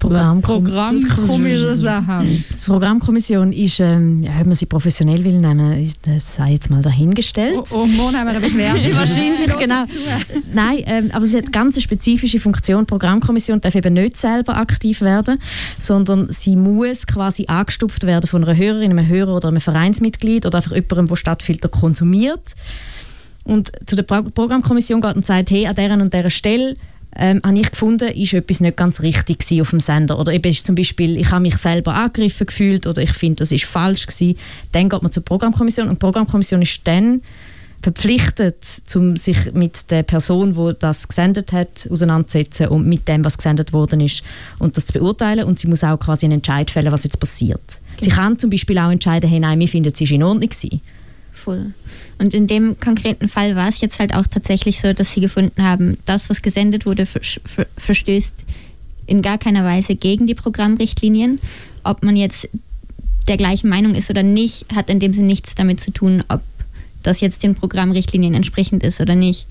Programmkommission. Programmkommission ist, ähm, ja, ob man sie professionell will nehmen, das sei jetzt mal dahingestellt. Oh, oh morgen haben wir eine Beschwerde. Wahrscheinlich, genau. Nein, ähm, aber sie hat eine ganz spezifische Funktion. Die Programmkommission darf eben nicht selber aktiv werden, sondern sie muss quasi angestupft werden von einer Hörerin, einem Hörer oder einem Vereinsmitglied oder einfach jemandem, der Stadtfilter konsumiert. Und zu der Programmkommission geht und sagt, hey, an dieser und dieser Stelle ähm, habe ich gefunden, ist etwas nicht ganz richtig auf dem Sender. Oder eben ist zum Beispiel, ich habe mich selber angegriffen gefühlt oder ich finde, das ist falsch gewesen. Dann geht man zur Programmkommission und die Programmkommission ist dann verpflichtet, um sich mit der Person, die das gesendet hat, auseinanderzusetzen und mit dem, was gesendet worden ist und das zu beurteilen. Und sie muss auch quasi einen Entscheid fällen, was jetzt passiert. Sie kann zum Beispiel auch entscheiden, hey, nein, wir finden, es ist in Ordnung gewesen. Voll. Und in dem konkreten Fall war es jetzt halt auch tatsächlich so, dass sie gefunden haben, das, was gesendet wurde, verstößt in gar keiner Weise gegen die Programmrichtlinien. Ob man jetzt der gleichen Meinung ist oder nicht, hat in dem Sinne nichts damit zu tun, ob das jetzt den Programmrichtlinien entsprechend ist oder nicht.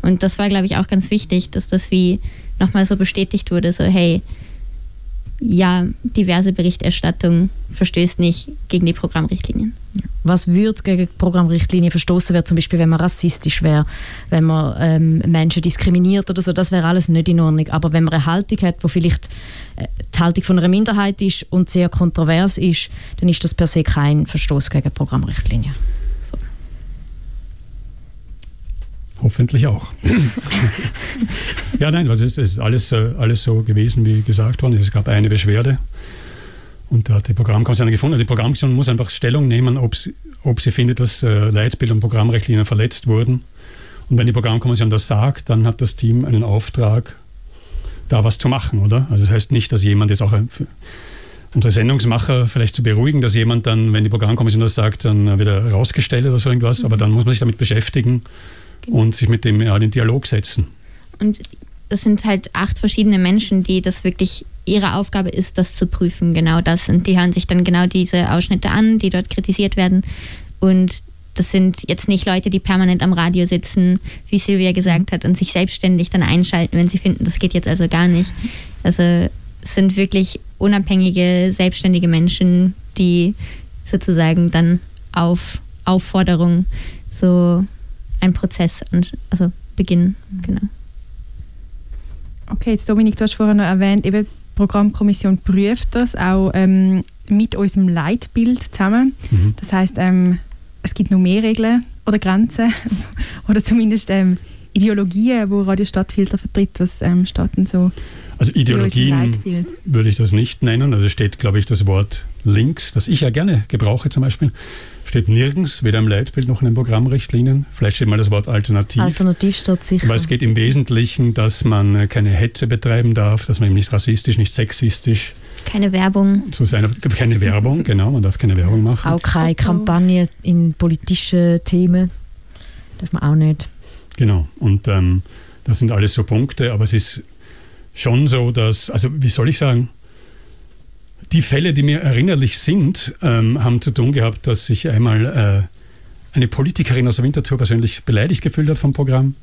Und das war, glaube ich, auch ganz wichtig, dass das wie nochmal so bestätigt wurde, so hey, ja, diverse Berichterstattung verstößt nicht gegen die Programmrichtlinien. Was würde gegen die Programmrichtlinie verstoßen wäre, zum Beispiel, wenn man rassistisch wäre, wenn man ähm, Menschen diskriminiert oder so, das wäre alles nicht in Ordnung. Aber wenn man eine Haltung hat, wo vielleicht äh, die Haltung von einer Minderheit ist und sehr kontrovers ist, dann ist das per se kein Verstoß gegen die Hoffentlich auch. ja, nein, es ist alles, äh, alles so gewesen, wie gesagt worden. Es gab eine Beschwerde und da hat die Programmkommission gefunden. Die Programmkommission muss einfach Stellung nehmen, ob sie, ob sie findet, dass äh, Leitbild und Programmrichtlinien verletzt wurden. Und wenn die Programmkommission das sagt, dann hat das Team einen Auftrag, da was zu machen, oder? Also das heißt nicht, dass jemand jetzt auch unsere Sendungsmacher vielleicht zu beruhigen, dass jemand dann, wenn die Programmkommission das sagt, dann wieder rausgestellt oder so irgendwas, aber dann muss man sich damit beschäftigen genau. und sich mit dem ja, in den Dialog setzen. Und es sind halt acht verschiedene Menschen, die das wirklich ihre Aufgabe ist, das zu prüfen, genau das. Und die hören sich dann genau diese Ausschnitte an, die dort kritisiert werden. Und das sind jetzt nicht Leute, die permanent am Radio sitzen, wie Silvia gesagt hat, und sich selbstständig dann einschalten, wenn sie finden, das geht jetzt also gar nicht. Also es sind wirklich unabhängige, selbstständige Menschen, die sozusagen dann auf Aufforderung so einen Prozess also beginnen. Genau. Okay, jetzt Dominik, du hast vorhin noch erwähnt, eben die Programmkommission prüft das auch ähm, mit unserem Leitbild zusammen. Mhm. Das heißt, ähm, es gibt noch mehr Regeln oder Grenzen oder zumindest ähm, Ideologien, wo Radio Stadtfilter vertritt. Was ähm, steht denn so? Also Ideologien würde ich das nicht nennen. Also steht, glaube ich, das Wort links, das ich ja gerne gebrauche zum Beispiel, steht nirgends, weder im Leitbild noch in den Programmrichtlinien. Vielleicht steht mal das Wort Alternativ. Alternativ steht sicher. Aber es geht im Wesentlichen, dass man keine Hetze betreiben darf, dass man eben nicht rassistisch, nicht sexistisch. Keine Werbung. Zu sein, keine Werbung, genau, man darf keine Werbung machen. Auch keine Kampagne in politische Themen. Darf man auch nicht. Genau, und ähm, das sind alles so Punkte, aber es ist schon so, dass, also wie soll ich sagen, die Fälle, die mir erinnerlich sind, ähm, haben zu tun gehabt, dass sich einmal äh, eine Politikerin aus der Winterthur persönlich beleidigt gefühlt hat vom Programm.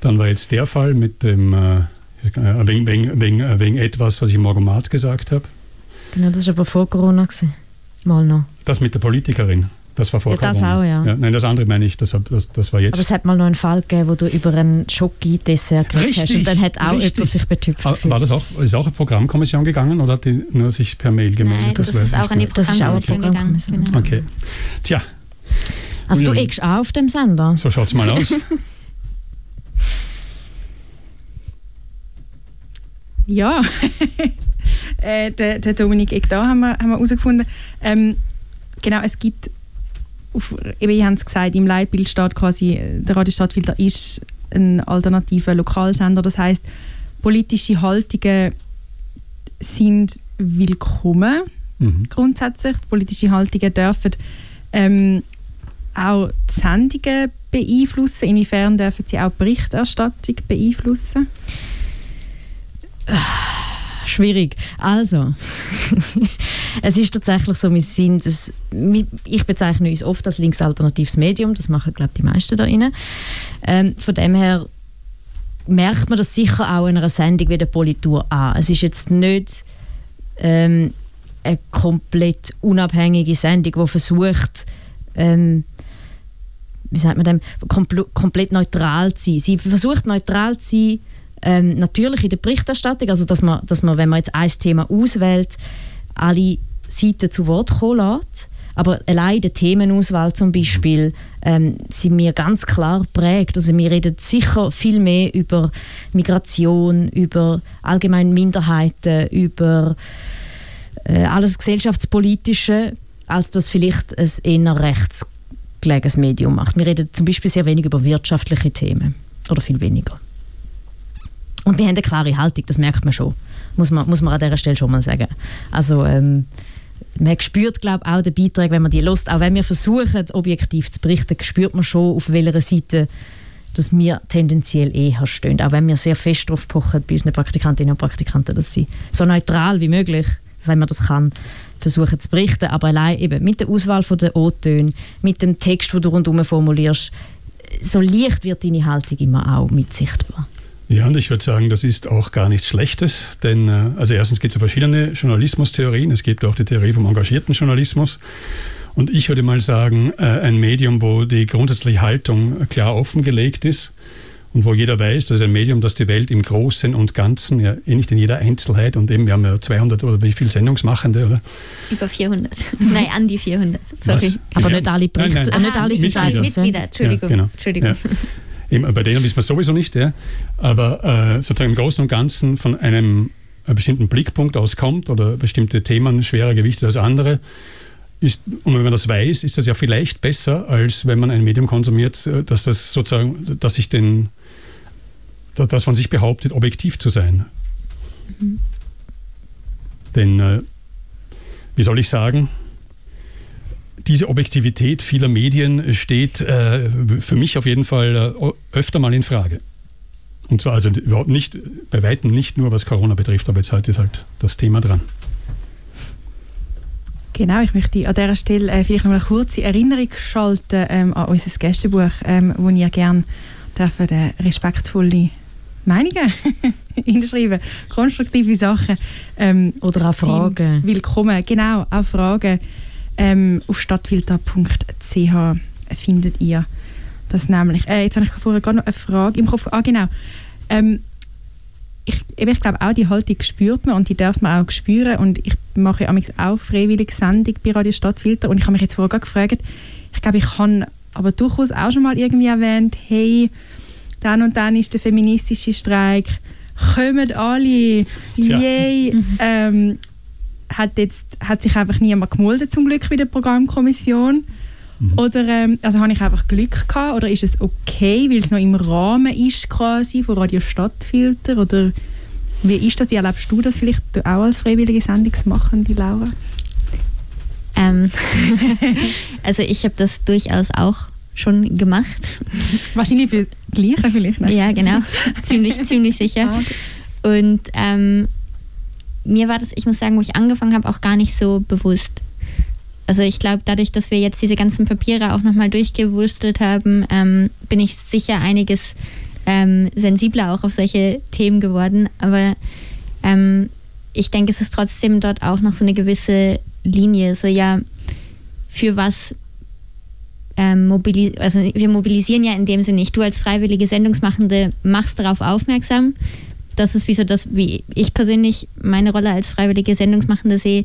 Dann war jetzt der Fall mit dem, äh, äh wegen, wegen, wegen, äh, wegen etwas, was ich im Morgomat gesagt habe. Genau, das war aber vor Corona. Gewesen. Mal noch. Das mit der Politikerin. Das war vor ja, das auch, ja. ja. Nein, das andere meine ich, das, das, das war jetzt. Aber es hat mal noch einen Fall gegeben, wo du über einen Schoki-Dessert geredet hast und dann hat auch richtig. jemand sich betüpft gefühlt. War das auch, ist auch eine Programmkommission gegangen oder hat die nur sich per Mail gemeldet? Nein, das, das ist auch die Programmkommission gegangen. Genau. Okay. Tja. Also du eckst auch auf dem Sender? So schaut es mal aus. ja. äh, der, der Dominik Eck da haben wir herausgefunden. Ähm, genau, es gibt auf, eben, ich habe es gesagt, im Leitbild steht quasi, der Radio Stadtfilter ist ein alternativer Lokalsender. Das heißt, politische Haltungen sind willkommen mhm. grundsätzlich. Politische Haltungen dürfen ähm, auch die Sendungen beeinflussen. Inwiefern dürfen sie auch die Berichterstattung beeinflussen? Schwierig. Also, es ist tatsächlich so, wir sind, es, ich bezeichne uns oft als linksalternatives Medium, das machen, glaube ich, die meisten da rein. Ähm, von dem her merkt man das sicher auch in einer Sendung wie der Politur an. Es ist jetzt nicht ähm, eine komplett unabhängige Sendung, die versucht, ähm, wie sagt man dem, komplett neutral zu sein. Sie versucht neutral zu sein, ähm, natürlich in der Berichterstattung, also dass man, dass man, wenn man jetzt ein Thema auswählt, alle Seiten zu Wort kommen lässt. Aber allein die Themenauswahl zum Beispiel ähm, sind mir ganz klar prägt. Also wir reden sicher viel mehr über Migration, über allgemeine Minderheiten, über äh, alles gesellschaftspolitische, als das vielleicht ein eher rechtsgelegenes Medium macht. Wir reden zum Beispiel sehr wenig über wirtschaftliche Themen oder viel weniger. Und wir haben eine klare Haltung, das merkt man schon. Muss man, muss man an dieser Stelle schon mal sagen. Also, ähm, man spürt, glaube auch den Beitrag, wenn man die lust. Auch wenn wir versuchen, objektiv zu berichten, spürt man schon, auf welcher Seite dass wir tendenziell eher stehen. Auch wenn wir sehr fest darauf pochen, bei unseren Praktikantinnen und Praktikanten, dass sie so neutral wie möglich, wenn man das kann, versuchen zu berichten. Aber allein eben mit der Auswahl der O-Töne, mit dem Text, den du rundherum formulierst, so leicht wird deine Haltung immer auch mit sichtbar. Ja, und ich würde sagen, das ist auch gar nichts Schlechtes, denn äh, also erstens gibt es verschiedene Journalismustheorien. Es gibt auch die Theorie vom engagierten Journalismus. Und ich würde mal sagen, äh, ein Medium, wo die grundsätzliche Haltung klar offengelegt ist und wo jeder weiß, das ist ein Medium, das die Welt im Großen und Ganzen, ja eh nicht in jeder Einzelheit, und eben wir haben ja 200 oder wie viele Sendungsmachende, oder? Über 400. nein, an die 400, sorry. Was? Aber nicht alle Berichte, nein, nein. nicht alle Mitglieder. Mitglieder, Entschuldigung. Ja, genau. Entschuldigung. Ja. Bei denen wissen wir sowieso nicht, ja. aber äh, sozusagen im Großen und Ganzen von einem bestimmten Blickpunkt aus kommt oder bestimmte Themen schwerer gewichtet als andere. Ist, und wenn man das weiß, ist das ja vielleicht besser, als wenn man ein Medium konsumiert, äh, dass das sozusagen, dass ich den, dass man sich behauptet, objektiv zu sein. Mhm. Denn, äh, wie soll ich sagen, diese Objektivität vieler Medien steht äh, für mich auf jeden Fall äh, öfter mal in Frage. Und zwar also überhaupt nicht, bei Weitem nicht nur, was Corona betrifft, aber jetzt halt ist halt das Thema dran. Genau, ich möchte an dieser Stelle äh, vielleicht noch eine kurze Erinnerung schalten ähm, an unser Gästebuch, ähm, wo ihr gerne dürfen, äh, respektvolle Meinungen hinschreiben, konstruktive Sachen. Ähm, Oder auch Fragen. Willkommen, genau, auch Fragen. Ähm, auf stadtfilter.ch findet ihr das nämlich. Äh, jetzt habe ich vorher gerade noch eine Frage im Kopf. Ah, genau. Ähm, ich, ich glaube auch, die Haltung spürt man und die darf man auch spüren. Und ich mache ja auch freiwillig Sendung bei Radio Stadtfilter und ich habe mich jetzt vorher gefragt, ich glaube, ich habe aber durchaus auch schon mal irgendwie erwähnt, hey, dann und dann ist der feministische Streik, kommen alle, Tja. yay. Ähm, hat, jetzt, hat sich einfach niemand gemeldet zum Glück bei der Programmkommission? Oder ähm, also habe ich einfach Glück gehabt oder ist es okay, weil es noch im Rahmen ist quasi von Radio Stadtfilter oder wie ist das? Wie erlebst du das vielleicht du auch als freiwillige Sendungsmachende, Laura? Ähm, also ich habe das durchaus auch schon gemacht. Wahrscheinlich für das Gleiche vielleicht. Ne? Ja, genau. ziemlich, ziemlich sicher. Ah. Und ähm, mir war das, ich muss sagen, wo ich angefangen habe, auch gar nicht so bewusst. Also ich glaube, dadurch, dass wir jetzt diese ganzen Papiere auch nochmal durchgewurstelt haben, ähm, bin ich sicher einiges ähm, sensibler auch auf solche Themen geworden. Aber ähm, ich denke, es ist trotzdem dort auch noch so eine gewisse Linie. So ja, für was ähm, mobili also wir mobilisieren ja in dem Sinne nicht. Du als freiwillige Sendungsmachende machst darauf aufmerksam. Das ist wie so das, wie ich persönlich meine Rolle als freiwillige Sendungsmachende sehe,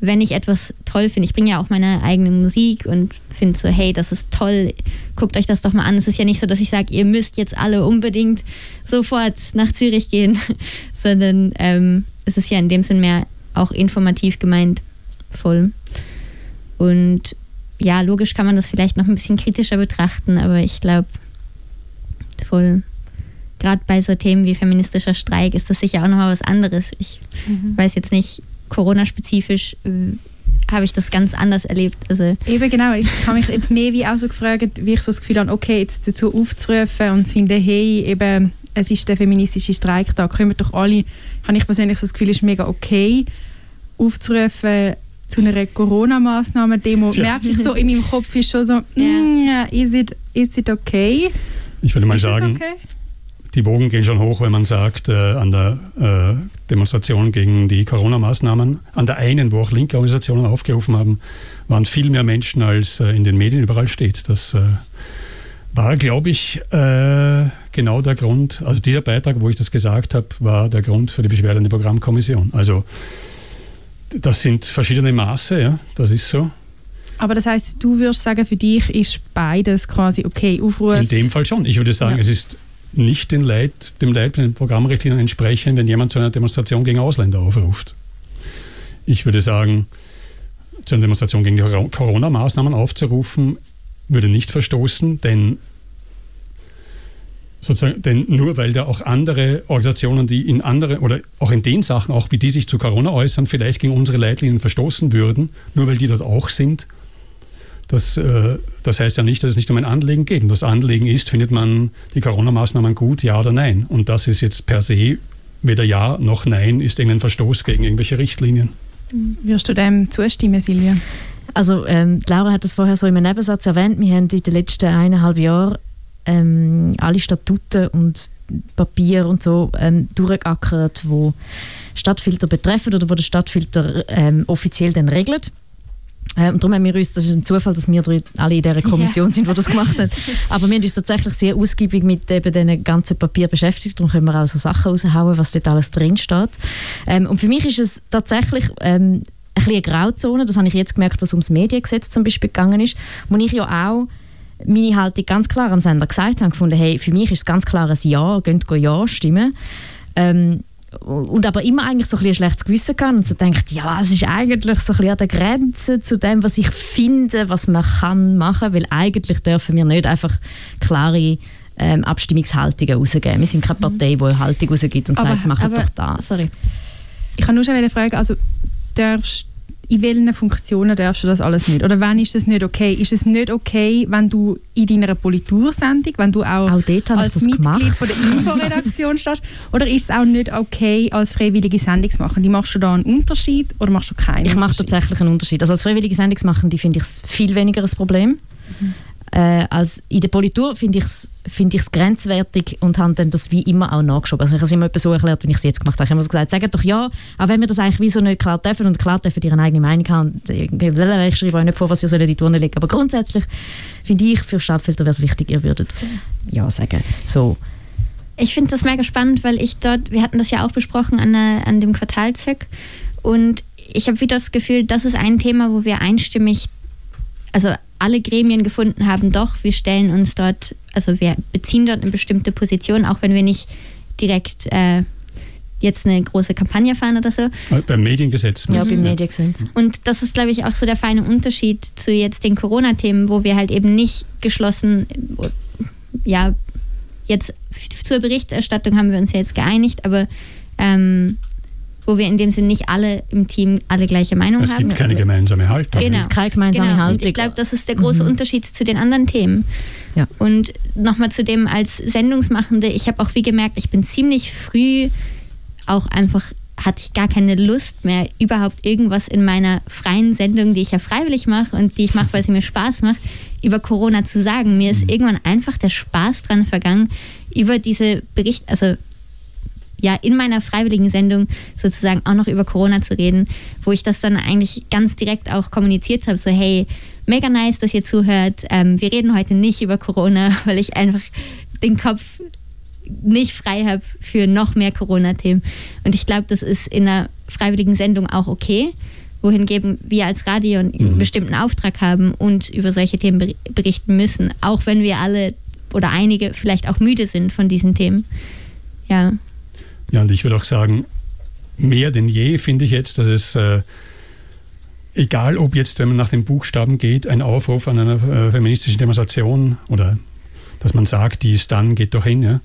wenn ich etwas toll finde. Ich bringe ja auch meine eigene Musik und finde so, hey, das ist toll, guckt euch das doch mal an. Es ist ja nicht so, dass ich sage, ihr müsst jetzt alle unbedingt sofort nach Zürich gehen, sondern ähm, es ist ja in dem Sinn mehr auch informativ gemeint, voll. Und ja, logisch kann man das vielleicht noch ein bisschen kritischer betrachten, aber ich glaube, voll. Gerade bei so Themen wie feministischer Streik ist das sicher auch nochmal was anderes. Ich weiß jetzt nicht, Corona-spezifisch äh, habe ich das ganz anders erlebt. Also, Eben genau, ich habe mich jetzt mehr wie auch so gefragt, wie ich so das Gefühl habe, okay, jetzt dazu aufzurufen und zu finden, hey, eben, es ist der feministische Streik da, kommen doch alle, habe ich persönlich so das Gefühl, ist mega okay, aufzurufen zu einer Corona-Massnahmen-Demo, Tja. merke ich so, in meinem Kopf ist schon so, mm, is, it, is it okay? Ich würde mal ist sagen, es okay? Die Wogen gehen schon hoch, wenn man sagt, äh, an der äh, Demonstration gegen die Corona-Maßnahmen, an der einen, wo auch linke Organisationen aufgerufen haben, waren viel mehr Menschen, als äh, in den Medien überall steht. Das äh, war, glaube ich, äh, genau der Grund, also dieser Beitrag, wo ich das gesagt habe, war der Grund für die Beschwerde an die Programmkommission. Also das sind verschiedene Maße, ja, das ist so. Aber das heißt, du würdest sagen, für dich ist beides quasi okay, Aufruf. In dem Fall schon. Ich würde sagen, Ja. es ist nicht den Leit, dem den Programmrichtlinien entsprechend, wenn jemand zu einer Demonstration gegen Ausländer aufruft. Ich würde sagen, zu einer Demonstration gegen die Coro- Corona-Maßnahmen aufzurufen, würde nicht verstoßen, denn sozusagen, denn nur weil da auch andere Organisationen, die in andere oder auch in den Sachen, auch wie die sich zu Corona äußern, vielleicht gegen unsere Leitlinien verstoßen würden, nur weil die dort auch sind, das, äh, das heißt ja nicht, dass es nicht um ein Anliegen geht. Und das Anliegen ist, findet man die Corona-Maßnahmen gut, ja oder nein? Und das ist jetzt per se weder ja noch nein, ist irgendein Verstoß gegen irgendwelche Richtlinien. Wirst du dem zustimmen, Silvia? Also ähm, Laura hat das vorher so im Nebensatz erwähnt. Wir haben in den letzten eineinhalb Jahren ähm, alle Statuten und Papier und so ähm, durchgeackert, wo Stadtfilter betreffen oder wo der Stadtfilter ähm, offiziell dann regelt. Äh, und darum haben wir uns, das ist ein Zufall, dass wir alle in dieser Kommission sind, die das gemacht hat. Aber wir haben uns tatsächlich sehr ausgiebig mit eben diesen ganzen Papier beschäftigt. Darum können wir auch so Sachen raushauen, was dort alles drin steht. Ähm, und für mich ist es tatsächlich ähm, ein bisschen eine Grauzone. Das habe ich jetzt gemerkt, was ums Mediengesetz zum Beispiel gegangen ist, wo ich ja auch meine Haltung ganz klar am Sender gesagt habe, gefunden, hey, für mich ist es ganz klar ein Ja, geht Ja stimmen. Ähm, und aber immer eigentlich so ein, ein schlechtes Gewissen gehabt und so denkt, ja, es ist eigentlich so ein bisschen an der Grenze zu dem, was ich finde, was man kann machen, weil eigentlich dürfen wir nicht einfach klare ähm, Abstimmungshaltungen rausgeben. Wir sind keine Partei, die eine Haltung rausgibt und Aber- sagt, macht doch das. sorry. Ich kann nur schon fragen, also darfst in welchen Funktionen darfst du das alles nicht? Oder wann ist das nicht okay? Ist es nicht okay, wenn du in deiner Politursendung, wenn du auch, Auch als Mitglied gemacht. von der Inforedaktion stehst? Oder ist es auch nicht okay, als freiwillige Sendung zu machen? Die machst du da einen Unterschied oder machst du keinen Ich mache tatsächlich einen Unterschied. Also als freiwillige Sendungsmachende finde ich es viel weniger ein Problem. Äh, als in der Politur finde ich es finde ich's grenzwertig und habe dann das wie immer auch nachgeschoben. Also ich habe es immer so erklärt, wie ich es jetzt gemacht habe. Ich habe gesagt, sagt doch ja, auch wenn wir das eigentlich wie so nicht klar dürfen und klar dürfen ihre eigene Meinung haben. blablabla, Ich schreibe euch nicht vor, was ihr in die Turnen legen. Aber grundsätzlich finde ich, für Stadtfilter wäre es wichtig, ihr würdet ja sagen. So. Ich finde das mega spannend, weil ich dort, wir hatten das ja auch besprochen an, der, an dem Quartalzirk und ich habe wieder das Gefühl, das ist ein Thema, wo wir einstimmig, also alle Gremien gefunden haben, doch, wir stellen uns dort, also wir beziehen dort eine bestimmte Position, auch wenn wir nicht direkt äh, jetzt eine große Kampagne fahren oder so. Beim Mediengesetz. Ja, beim Mediengesetz. Und das ist, glaube ich, auch so der feine Unterschied zu jetzt den Corona-Themen, wo wir halt eben nicht geschlossen, ja, jetzt zur Berichterstattung haben wir uns ja jetzt geeinigt, aber ähm, wo wir in dem Sinn nicht alle im Team alle gleiche Meinung Es haben. gibt keine gemeinsame Haltung. Es Genau. gibt keine gemeinsame Genau, Haltung. und ich glaube, das ist der große Mhm. Unterschied zu den anderen Themen. Ja. Und nochmal zu dem als Sendungsmachende, ich habe auch wie gemerkt, ich bin ziemlich früh auch einfach, hatte ich gar keine Lust mehr, überhaupt irgendwas in meiner freien Sendung, die ich ja freiwillig mache und die ich mache, weil sie mir Spaß macht, über Corona zu sagen. Mir ist irgendwann einfach der Spaß dran vergangen, über diese Bericht, also ja, in meiner freiwilligen Sendung sozusagen auch noch über Corona zu reden, wo ich das dann eigentlich ganz direkt auch kommuniziert habe, so hey, mega nice, dass ihr zuhört. Ähm, wir reden heute nicht über Corona, weil ich einfach den Kopf nicht frei habe für noch mehr Corona-Themen. Und ich glaube, das ist in einer freiwilligen Sendung auch okay, wohingegen wir als Radio einen Mhm. bestimmten Auftrag haben und über solche Themen ber- berichten müssen, auch wenn wir alle oder einige vielleicht auch müde sind von diesen Themen. Ja. Ja, und ich würde auch sagen, mehr denn je finde ich jetzt, dass es, äh, egal ob jetzt, wenn man nach den Buchstaben geht, ein Aufruf an einer äh, feministischen Demonstration oder dass man sagt, die ist dann, geht doch hin, ja,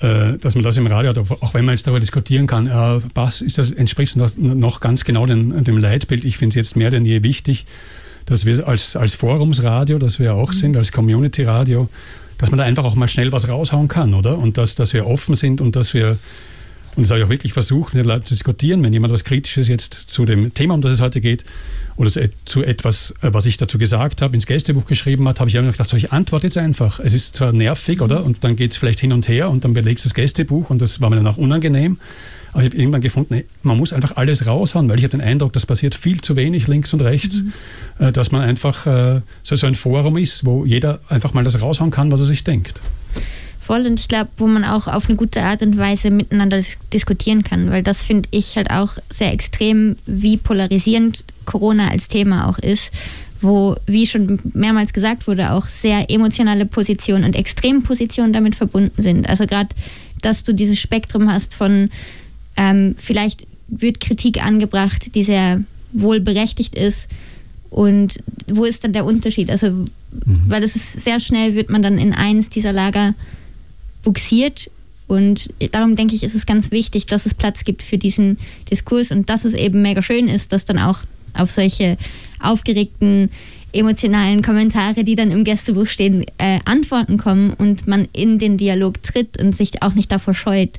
äh, dass man das im Radio hat, auch wenn man jetzt darüber diskutieren kann, äh, was ist das, entspricht noch, noch ganz genau dem, dem Leitbild. Ich finde es jetzt mehr denn je wichtig, dass wir als, als Forumsradio, das wir auch sind, als Community-Radio, dass man da einfach auch mal schnell was raushauen kann, oder? Und dass, dass wir offen sind und dass wir, und das habe ich auch wirklich versucht, mit den Leuten zu diskutieren, wenn jemand was Kritisches jetzt zu dem Thema, um das es heute geht, oder zu, et- zu etwas, äh, was ich dazu gesagt habe, ins Gästebuch geschrieben hat, habe ich einfach gedacht, so, ich antworte jetzt einfach. Es ist zwar nervig, oder? Und dann geht es vielleicht hin und her und dann belegst du das Gästebuch und das war mir dann auch unangenehm. Aber ich habe irgendwann gefunden, nee, man muss einfach alles raushauen, weil ich habe den Eindruck, das passiert viel zu wenig links und rechts, äh, dass man einfach äh, so, so ein Forum ist, wo jeder einfach mal das raushauen kann, was er sich denkt. Voll und ich glaube, wo man auch auf eine gute Art und Weise miteinander dis diskutieren kann, weil das finde ich halt auch sehr extrem, wie polarisierend Corona als Thema auch ist, wo, wie schon mehrmals gesagt wurde, auch sehr emotionale Positionen und Extrempositionen damit verbunden sind. Also gerade, dass du dieses Spektrum hast von ähm, vielleicht wird Kritik angebracht, die sehr wohl berechtigt ist. Und wo ist dann der Unterschied? Also, weil es ist sehr schnell wird man dann in eins dieser Lager buxiert. Und darum denke ich, ist es ganz wichtig, dass es Platz gibt für diesen Diskurs und dass es eben mega schön ist, dass dann auch auf solche aufgeregten, emotionalen Kommentare, die dann im Gästebuch stehen, äh, Antworten kommen und man in den Dialog tritt und sich auch nicht davor scheut.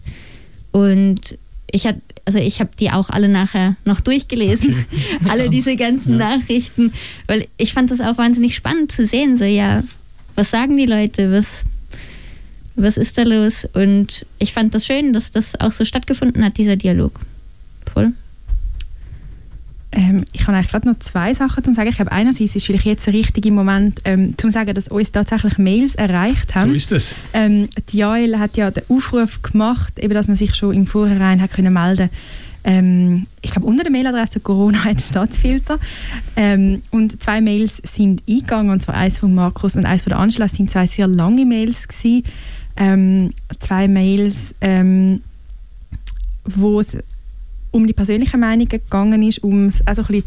Und ich habe also ich habe die auch alle nachher noch durchgelesen, alle diese ganzen Ja. Nachrichten, weil ich fand das auch wahnsinnig spannend zu sehen, so ja, was sagen die Leute, was, was ist da los? Und ich fand das schön, dass das auch so stattgefunden hat, dieser Dialog. Voll. Ähm, ich habe eigentlich gerade noch zwei Sachen zu sagen. Ich glaube, einerseits ist vielleicht jetzt der richtige Moment, ähm, zu sagen, dass uns tatsächlich Mails erreicht haben. So ist es. Ähm, die Jael hat ja den Aufruf gemacht, eben, dass man sich schon im Vorhinein hat können melden ähm, ich glaube, unter der Mailadresse Corona hat Staatsfilter. Ähm, und zwei Mails sind eingegangen, und zwar eins von Markus und eins von der Angela. Es sind zwei sehr lange Mails gewesen. Ähm, zwei Mails, ähm, wo es um die persönliche Meinung gegangen ist, um also das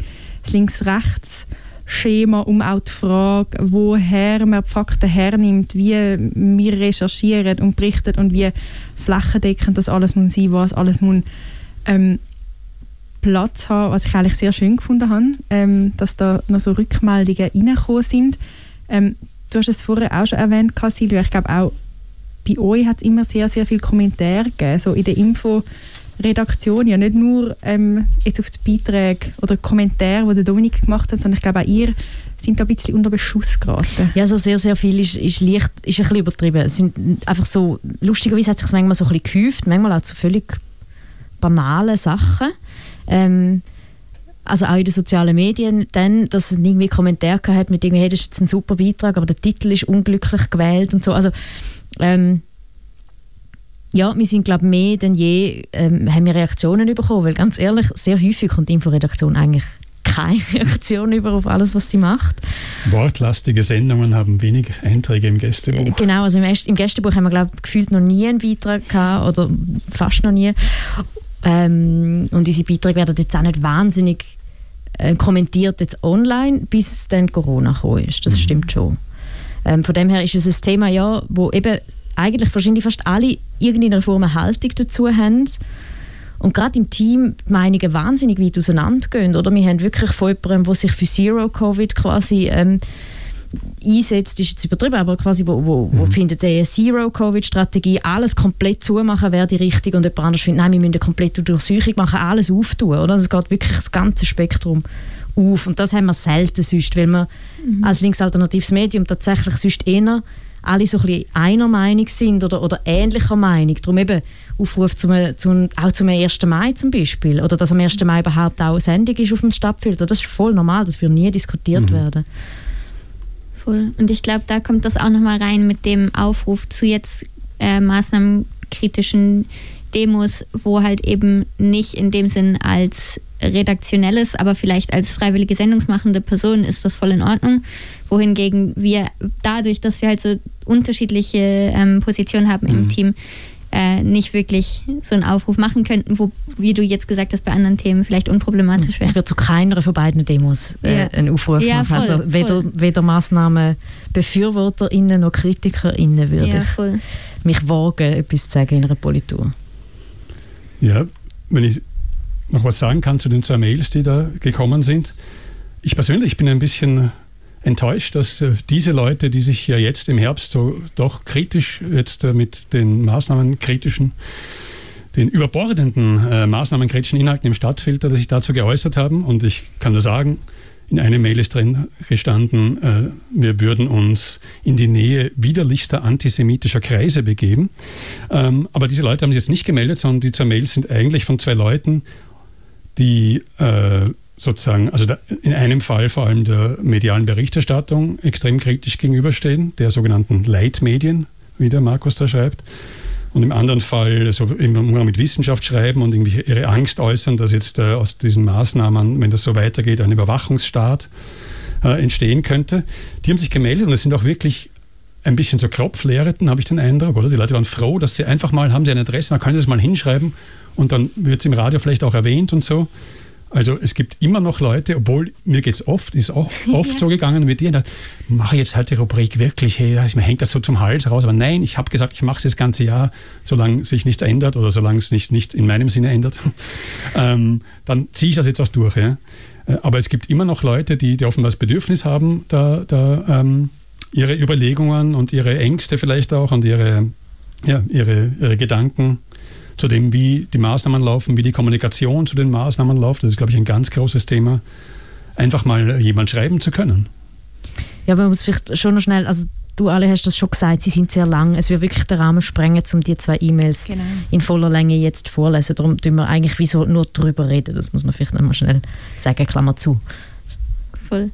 Links-Rechts-Schema, um auch die Frage, woher man die Fakten hernimmt, wie wir recherchieren und berichten und wie flächendeckend das alles muss sein, was alles muss ähm, Platz haben, was ich eigentlich sehr schön gefunden habe, ähm, dass da noch so Rückmeldungen reingekommen sind. Ähm, du hast es vorher auch schon erwähnt, Silvia, ich glaube auch bei euch hat es immer sehr, sehr viele Kommentare gegeben, so in der Info-Redaktion, ja nicht nur ähm, jetzt auf die Beiträge oder Kommentare, die der Dominik gemacht hat, sondern ich glaube auch ihr sind da ein bisschen unter Beschuss geraten. Ja, also sehr, sehr viel ist, ist, leicht, ist ein bisschen übertrieben. Es sind einfach so, lustigerweise hat sich manchmal so ein bisschen gehäuft, manchmal auch zu völlig banalen Sachen. Ähm, also auch in den sozialen Medien, dann, dass es irgendwie Kommentare hat mit irgendwie, hey, das ist jetzt ein super Beitrag, aber der Titel ist unglücklich gewählt und so. Also ähm, ja, wir sind glaube mehr denn je, ähm, haben wir Reaktionen bekommen, weil ganz ehrlich, sehr häufig kommt die Inforedaktion eigentlich keine Reaktion über auf alles, was sie macht. Wortlastige Sendungen haben wenig Einträge im Gästebuch. Genau, also im, im Gästebuch haben wir glaube gefühlt noch nie einen Beitrag gehabt oder fast noch nie. Ähm, und unsere Beiträge werden jetzt auch nicht wahnsinnig äh, kommentiert jetzt online, bis dann Corona gekommen ist. Das mhm. stimmt schon. Ähm, von dem her ist es ein Thema, ja, wo eben eigentlich wahrscheinlich fast alle irgendeine Form eine Haltung dazu haben. Und gerade im Team die Meinungen wahnsinnig weit auseinandergehen. Oder wir haben wirklich von jemandem, der sich für Zero-Covid quasi ähm, einsetzt, ist jetzt übertrieben, aber quasi, wo, wo, mhm. wo findet eine Zero-Covid-Strategie, alles komplett zumachen wäre die richtige und jemand anders findet, nein, wir müssen eine komplette Durchsuchung machen, alles auftun. Oder? Es geht wirklich das ganze Spektrum auf. Und das haben wir selten sonst, weil wir mhm. als linksalternatives Medium tatsächlich sonst eher alle so ein bisschen einer Meinung sind oder, oder ähnlicher Meinung. Darum eben Aufruf zum, zum, auch zum 1. Mai zum Beispiel. Oder dass am 1. Mai überhaupt auch eine Sendung ist auf dem Stadtfilter. Das ist voll normal, das wird nie diskutiert mhm. werden. Voll. Und ich glaube, da kommt das auch nochmal rein mit dem Aufruf zu jetzt äh, maßnahmenkritischen Demos, wo halt eben nicht in dem Sinn als redaktionelles, aber vielleicht als freiwillige sendungsmachende Person ist das voll in Ordnung. Wohingegen wir dadurch, dass wir halt so unterschiedliche ähm, Positionen haben im mhm. Team, äh, nicht wirklich so einen Aufruf machen könnten, wo, wie du jetzt gesagt hast, bei anderen Themen vielleicht unproblematisch wäre. Ich würde zu keiner von beiden Demos äh, ja. einen Aufruf ja, machen. Voll, also weder, weder Massnahmen BefürworterInnen noch KritikerInnen würde ja, ich mich wagen, etwas zu sagen in einer Politur. Ja, wenn ich noch was sagen kann zu den zwei Mails, die da gekommen sind. Ich persönlich bin ein bisschen enttäuscht, dass äh, diese Leute, die sich ja jetzt im Herbst so doch kritisch jetzt äh, mit den Maßnahmen kritischen, den überbordenden äh, maßnahmenkritischen Inhalten im Stadtfilter, dass sich dazu geäußert haben. Und ich kann nur sagen, in einer Mail ist drin gestanden, äh, wir würden uns in die Nähe widerlichster antisemitischer Kreise begeben. Ähm, aber diese Leute haben sich jetzt nicht gemeldet, sondern die zwei Mails sind eigentlich von zwei Leuten, die äh, sozusagen, also da, in einem Fall vor allem der medialen Berichterstattung extrem kritisch gegenüberstehen, der sogenannten Leitmedien, wie der Markus da schreibt. Und im anderen Fall so im Umgang mit Wissenschaft schreiben und irgendwie ihre Angst äußern, dass jetzt äh, aus diesen Maßnahmen, wenn das so weitergeht, ein Überwachungsstaat äh, entstehen könnte. Die haben sich gemeldet und es sind auch wirklich ein bisschen so Kropflehreten, habe ich den Eindruck, oder? Die Leute waren froh, dass sie einfach mal, haben sie eine Adresse, man kann das mal hinschreiben und dann wird es im Radio vielleicht auch erwähnt und so. Also es gibt immer noch Leute, obwohl mir geht es oft, ist auch oft ja. so gegangen mit dir, da mache ich jetzt halt die Rubrik wirklich, hey, mir hängt das so zum Hals raus, aber nein, ich habe gesagt, ich mache es das ganze Jahr, solange sich nichts ändert oder solange es nicht, nicht in meinem Sinne ändert, ähm, dann ziehe ich das jetzt auch durch. Ja? Äh, aber es gibt immer noch Leute, die, die offenbar das Bedürfnis haben, da, da ähm, ihre Überlegungen und ihre Ängste vielleicht auch und ihre, ja, ihre, ihre Gedanken zu dem, wie die Maßnahmen laufen, wie die Kommunikation zu den Maßnahmen läuft. Das ist, glaube ich, ein ganz großes Thema, einfach mal jemand schreiben zu können. Ja, man muss vielleicht schon noch schnell, also du alle hast das schon gesagt, sie sind sehr lang. Es wird wirklich den Rahmen sprengen, um die zwei E-Mails genau. in voller Länge jetzt vorzulesen. Darum tun wir eigentlich wieso nur drüber reden. Das muss man vielleicht noch mal schnell sagen, Klammer zu. Voll.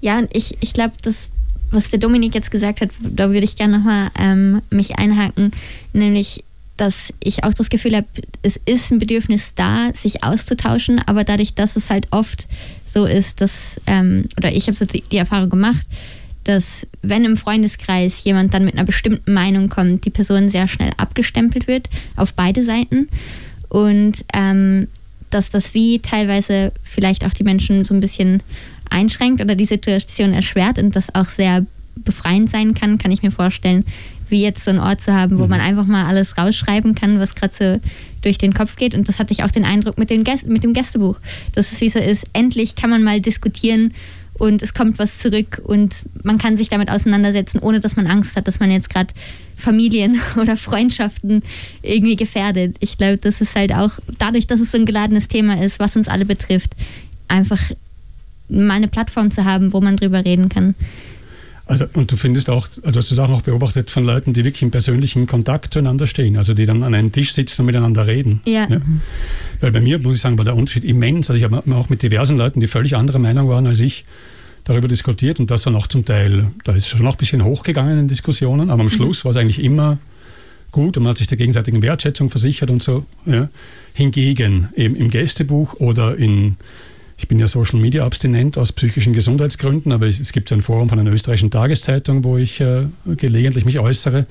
Ja, und ich, ich glaube, das was der Dominik jetzt gesagt hat, da würde ich gerne nochmal ähm, mich einhaken, nämlich dass ich auch das Gefühl habe, es ist ein Bedürfnis da, sich auszutauschen, aber dadurch, dass es halt oft so ist, dass, ähm, oder ich habe so die, Erfahrung gemacht, dass wenn im Freundeskreis jemand dann mit einer bestimmten Meinung kommt, die Person sehr schnell abgestempelt wird auf beide Seiten. Und ähm, dass das wie teilweise vielleicht auch die Menschen so ein bisschen einschränkt oder die Situation erschwert und das auch sehr befreiend sein kann, kann ich mir vorstellen, wie jetzt so einen Ort zu haben, wo Mhm. man einfach mal alles rausschreiben kann, was gerade so durch den Kopf geht. Und das hatte ich auch den Eindruck mit, den Gäst mit dem Gästebuch, dass es wie so ist, endlich kann man mal diskutieren und es kommt was zurück und man kann sich damit auseinandersetzen, ohne dass man Angst hat, dass man jetzt gerade Familien oder Freundschaften irgendwie gefährdet. Ich glaube, das ist halt auch dadurch, dass es so ein geladenes Thema ist, was uns alle betrifft, einfach mal eine Plattform zu haben, wo man drüber reden kann. Also, und du findest auch, also hast du das auch noch beobachtet von Leuten, die wirklich im persönlichen Kontakt zueinander stehen, also die dann an einem Tisch sitzen und miteinander reden. Ja. Weil bei mir, muss ich sagen, war der Unterschied immens. Also ich habe auch mit diversen Leuten, die völlig anderer Meinung waren als ich, darüber diskutiert und das war noch zum Teil, da ist schon noch ein bisschen hochgegangen in Diskussionen, aber am Schluss war es eigentlich immer gut und man hat sich der gegenseitigen Wertschätzung versichert und so. Ja. Hingegen eben im Gästebuch oder in, ich bin ja Social Media abstinent aus psychischen Gesundheitsgründen, aber es, gibt so ein Forum von einer österreichischen Tageszeitung, wo ich äh, gelegentlich mich äußere.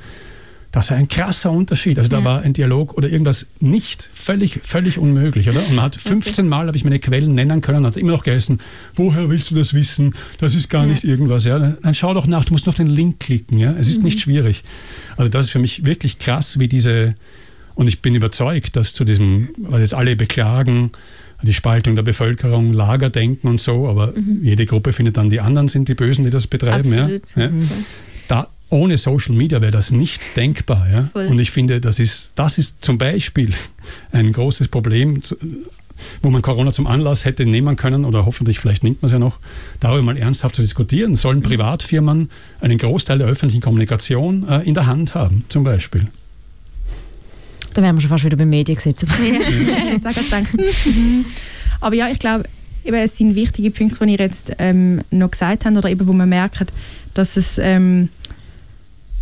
Das ist ein krasser Unterschied. Also da Ja. war ein Dialog oder irgendwas nicht völlig, völlig unmöglich, oder? Und man hat 15 Mal, habe ich meine Quellen nennen können, hat es immer noch geheißen, woher willst du das wissen? Das ist gar Ja. nicht irgendwas, ja? Dann, schau doch nach, du musst nur auf den Link klicken, ja? Es ist Mhm. nicht schwierig. Also das ist für mich wirklich krass, wie diese, und ich bin überzeugt, dass zu diesem, was jetzt alle beklagen, die Spaltung der Bevölkerung, Lagerdenken und so, aber jede Gruppe findet dann, die anderen sind die Bösen, die das betreiben. Mhm. Absolut. Ja? Ja? Da, ohne Social Media wäre das nicht denkbar. Ja? Voll. Und ich finde, das ist, das ist zum Beispiel ein großes Problem, wo man Corona zum Anlass hätte nehmen können, oder hoffentlich, vielleicht nimmt man es ja noch, darüber mal ernsthaft zu diskutieren. Sollen Mhm. Privatfirmen einen Großteil der öffentlichen Kommunikation äh, in der Hand haben, zum Beispiel? Dann wären wir schon fast wieder beim Mediengesetz. Gedacht. Mhm. Aber ja, ich glaube, eben, es sind wichtige Punkte, die ihr jetzt ähm, noch gesagt habt, oder eben, wo man merkt, dass es ähm,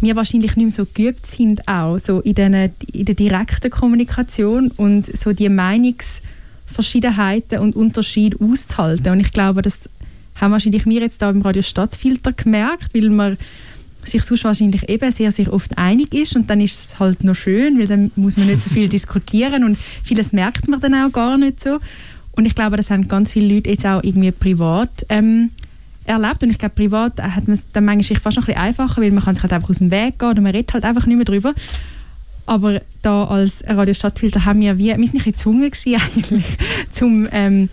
wir wahrscheinlich nicht mehr so geübt sind, auch so in, den, in der direkten Kommunikation und so die Meinungsverschiedenheiten und Unterschiede auszuhalten. Und ich glaube, das haben wahrscheinlich wir jetzt da im Radio Stadtfilter gemerkt, weil man sich sonst wahrscheinlich eben sehr, sehr oft einig ist und dann ist es halt noch schön, weil dann muss man nicht so viel diskutieren und vieles merkt man dann auch gar nicht so. Und ich glaube, das haben ganz viele Leute jetzt auch irgendwie privat ähm, erlebt und ich glaube, privat hat man es dann manchmal fast noch ein bisschen einfacher, weil man kann sich halt einfach aus dem Weg gehen oder man redet halt einfach nicht mehr drüber. Aber da als Radio Stadtfilter haben wir wie, wir sind ein bisschen gezwungen gewesen eigentlich, zum, ähm,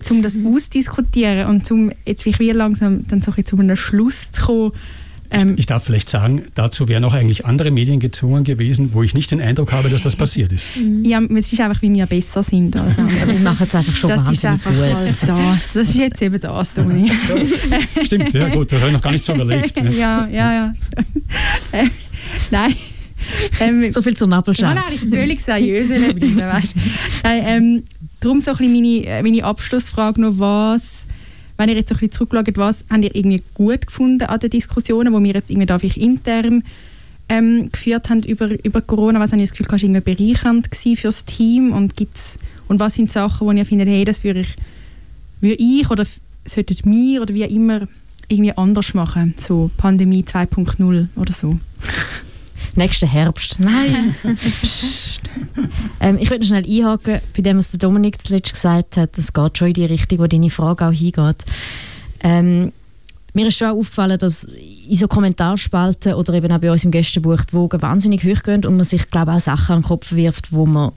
zum das ausdiskutieren und zum jetzt wie wir langsam dann so ein zu einem Schluss zu kommen. Ähm, Ich darf vielleicht sagen, dazu wären auch eigentlich andere Medien gezwungen gewesen, wo ich nicht den Eindruck habe, dass das passiert ist. ja, es ist einfach, wie wir besser sind als andere. Wir machen es einfach schon Das ist einfach gut. halt das. Das ist jetzt eben das, Toni. Stimmt, ja gut, das habe ich noch gar nicht so überlegt. Ja. ja, ja, ja. Äh, Nein. Ähm, So viel zur ich Nabelschau. kann eigentlich völlig seriös bleiben, weißt du. Nein, ähm, darum so ein bisschen meine, äh, meine Abschlussfrage noch, was, wenn ihr jetzt ein bisschen zurückschaut, was habt ihr irgendwie gut gefunden an den Diskussionen, die wir jetzt irgendwie da vielleicht intern ähm, geführt haben über, über Corona? Was habt ihr das Gefühl, war irgendwie bereichernd für das Team? Und, gibt's, und was sind Sachen, wo ihr findet, hey, das würde ich, würde ich oder sollten wir oder wie immer irgendwie anders machen? So Pandemie 2.0 oder so. Nächsten Herbst. Nein. ähm, ich würde schnell einhaken bei dem, was der Dominik zuletzt gesagt hat. Das geht schon in die Richtung, wo deine Frage auch hingeht. Ähm, mir ist schon auch aufgefallen, dass in so Kommentarspalten oder eben auch bei uns im Gästebuch die Wogen wahnsinnig hoch gehen und man sich, glaube ich, auch Sachen an den Kopf wirft, wo man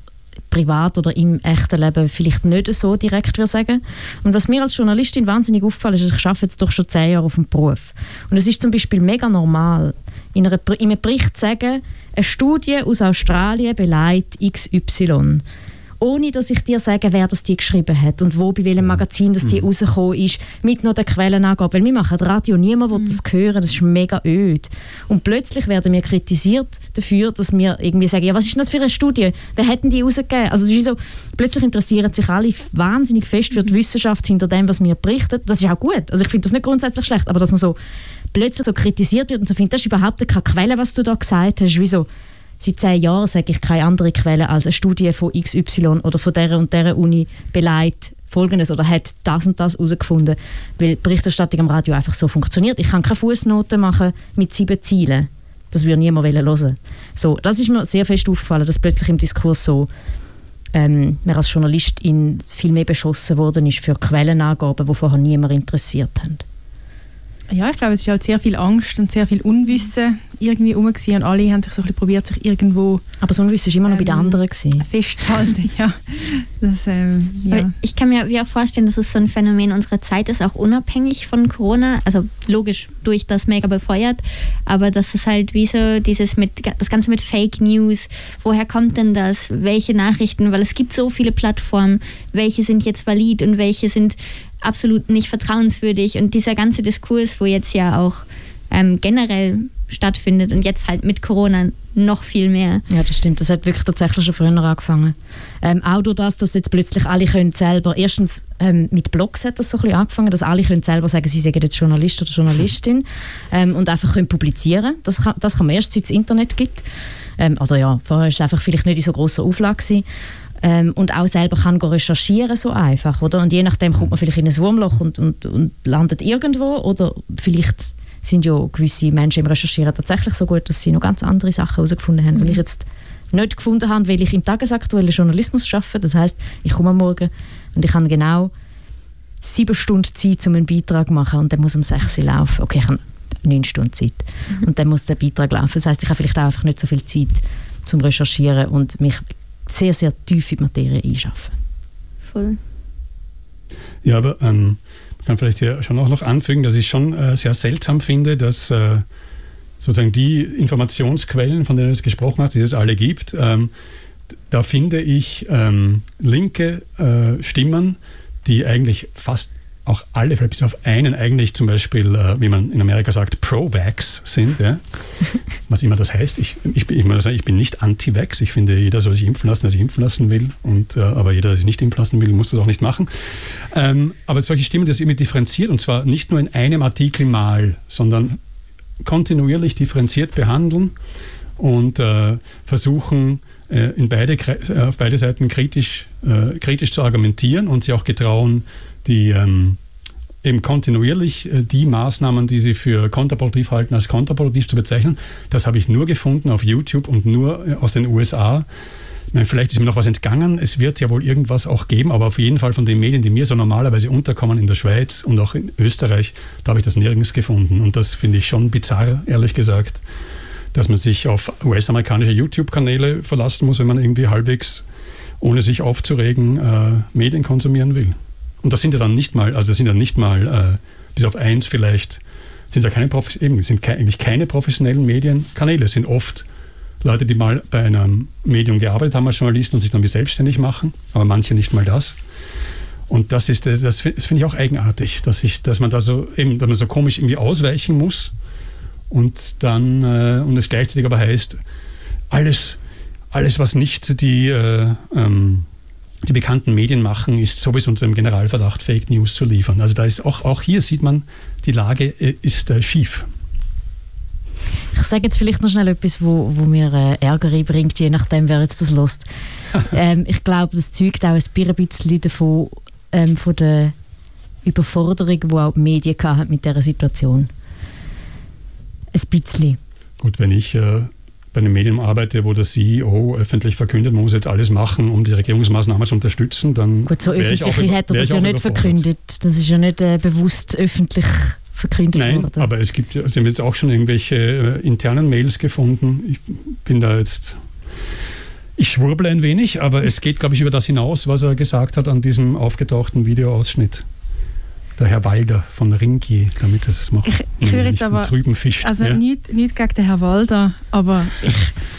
privat oder im echten Leben vielleicht nicht so direkt würde sagen. Und was mir als Journalistin wahnsinnig aufgefallen ist, ist, ich arbeite jetzt doch schon zehn Jahre auf dem Beruf. Und es ist zum Beispiel mega normal, in, einer, in einem Bericht zu sagen, eine Studie aus Australien beleidigt XY. Ohne dass ich dir sage, wer das die geschrieben hat und wo, bei welchem Magazin das die rausgekommen ist, mit noch den Quellenangaben. Weil wir machen Radio, niemand will das hören, das ist mega öd. Und plötzlich werden wir kritisiert dafür, dass wir irgendwie sagen, ja, was ist denn das für eine Studie? Wer hätten die rausgegeben? Also es ist so, plötzlich interessieren sich alle wahnsinnig fest für die Wissenschaft hinter dem, was wir berichten. Das ist auch gut. Also ich finde das nicht grundsätzlich schlecht, aber dass man so plötzlich so kritisiert wird und so findet, das ist überhaupt keine Quelle, was du da gesagt hast. Wie so, seit zehn Jahren sage ich keine andere Quelle als eine Studie von XY oder von der und der Uni beleidigt Folgendes oder hat das und das herausgefunden, weil Berichterstattung am Radio einfach so funktioniert. Ich kann keine Fußnoten machen mit sieben Zielen. Das würde niemand hören. So, das ist mir sehr fest aufgefallen, dass plötzlich im Diskurs so ähm, man als Journalistin viel mehr beschossen worden ist für Quellenangaben, die vorher niemand interessiert haben. Ja, ich glaube, es ist halt sehr viel Angst und sehr viel Unwissen irgendwie rum gewesen und alle haben sich so ein bisschen probiert, sich irgendwo Aber so ein Wissen war immer noch bei den Ähm, anderen. Gewesen. festzuhalten. ja. Das, ähm, ja. Ich kann mir auch vorstellen, dass es so ein Phänomen unserer Zeit ist, auch unabhängig von Corona. Also logisch durch das mega befeuert, aber das ist halt wie so dieses mit das Ganze mit Fake News. Woher kommt denn das? Welche Nachrichten? Weil es gibt so viele Plattformen. Welche sind jetzt valid und welche sind absolut nicht vertrauenswürdig? Und dieser ganze Diskurs, wo jetzt ja auch ähm, generell stattfindet und jetzt halt mit Corona noch viel mehr. Ja, das stimmt. Das hat wirklich tatsächlich schon früher angefangen. Ähm, auch durch das, dass jetzt plötzlich alle können selber, erstens ähm, mit Blogs hat das so ein bisschen angefangen, dass alle können selber sagen, sie sind jetzt Journalist oder Journalistin ähm, und einfach können publizieren. Das kann, das kann man erst, seit es Internet gibt. Also ja, vorher war es einfach vielleicht nicht in so grosser Auflage gewesen. Ähm, und auch selber kann recherchieren so einfach, oder? Und je nachdem kommt man vielleicht in ein Wurmloch und, und, und landet irgendwo oder vielleicht sind ja gewisse Menschen im Recherchieren tatsächlich so gut, dass sie noch ganz andere Sachen herausgefunden haben, weil ich jetzt nicht gefunden habe, weil ich im tagesaktuellen Journalismus arbeite. Das heißt, ich komme am Morgen und ich habe genau sieben Stunden Zeit, um einen Beitrag zu machen und der muss um 6 Uhr laufen. Okay, ich habe neun Stunden Zeit und dann muss der Beitrag laufen. Das heißt, ich habe vielleicht auch einfach nicht so viel Zeit zum Recherchieren und mich sehr, sehr tief in die Materie einschaffen. Voll. Ja, aber ähm, man kann vielleicht hier schon auch noch anfügen, dass ich schon äh, sehr seltsam finde, dass äh, sozusagen die Informationsquellen, von denen du es gesprochen hast, die es alle gibt, ähm, da finde ich ähm, linke äh, Stimmen, die eigentlich fast auch alle, vielleicht bis auf einen eigentlich zum Beispiel, äh, wie man in Amerika sagt, Pro-Vax sind, ja? was immer das heißt. Ich, ich, bin, ich, muss sagen, ich bin nicht Anti-Vax. Ich finde, jeder soll sich impfen lassen, der sich impfen lassen will. Und, äh, aber jeder, der sich nicht impfen lassen will, muss das auch nicht machen. Ähm, aber solche Stimmen, das immer differenziert, und zwar nicht nur in einem Artikel mal, sondern kontinuierlich differenziert behandeln und äh, versuchen, äh, in beide, äh, auf beide Seiten kritisch, äh, kritisch zu argumentieren und sie auch getrauen, die ähm, eben kontinuierlich äh, die Maßnahmen, die sie für kontraproduktiv halten, als kontraproduktiv zu bezeichnen. Das habe ich nur gefunden auf YouTube und nur äh, aus den USA. Meine, vielleicht ist mir noch was entgangen. Es wird ja wohl irgendwas auch geben, aber auf jeden Fall von den Medien, die mir so normalerweise unterkommen in der Schweiz und auch in Österreich, da habe ich das nirgends gefunden. Und das finde ich schon bizarr, ehrlich gesagt, dass man sich auf US-amerikanische YouTube-Kanäle verlassen muss, wenn man irgendwie halbwegs, ohne sich aufzuregen, äh, Medien konsumieren will. Und das sind ja dann nicht mal, also das sind ja nicht mal, äh, bis auf eins vielleicht, sind ja keine, eben, sind ke eigentlich keine professionellen Medienkanäle. Es sind oft Leute, die mal bei einem Medium gearbeitet haben als Journalisten und sich dann wie selbstständig machen, aber manche nicht mal das. Und das ist, äh, das, fi- das finde ich auch eigenartig, dass, ich, dass man da so eben, dass man so komisch irgendwie ausweichen muss und dann, äh, und es gleichzeitig aber heißt, alles, alles was nicht die, äh, ähm, die bekannten Medien machen, ist sowieso unter dem Generalverdacht, Fake News zu liefern. Also da ist auch, auch hier sieht man, die Lage äh, ist äh, schief. Ich sage jetzt vielleicht noch schnell etwas, wo, wo mir äh, Ärger einbringt, je nachdem, wer jetzt das lost. ähm, ich glaube, das zeugt auch ein bisschen davon, ähm, von der Überforderung, die auch die Medien hatten mit dieser Situation. Ein bisschen. Gut, wenn ich äh, bei einem Medium arbeite, wo der CEO öffentlich verkündet, man muss jetzt alles machen, um die Regierungsmaßnahmen zu unterstützen, dann Gut, so öffentlich hat er das ja nicht verkündet. Das ist ja nicht äh, bewusst öffentlich verkündet Nein, worden. aber es gibt, Sie haben jetzt auch schon irgendwelche äh, internen Mails gefunden. Ich bin da jetzt, ich schwurble ein wenig, aber es geht, glaube ich, über das hinaus, was er gesagt hat an diesem aufgetauchten Videoausschnitt. Der Herr Walder von Ringi, damit es macht. Ich- ich höre jetzt aber- trüben Fisch. Also ja. nicht, nicht gegen den Herrn Walder, aber ich,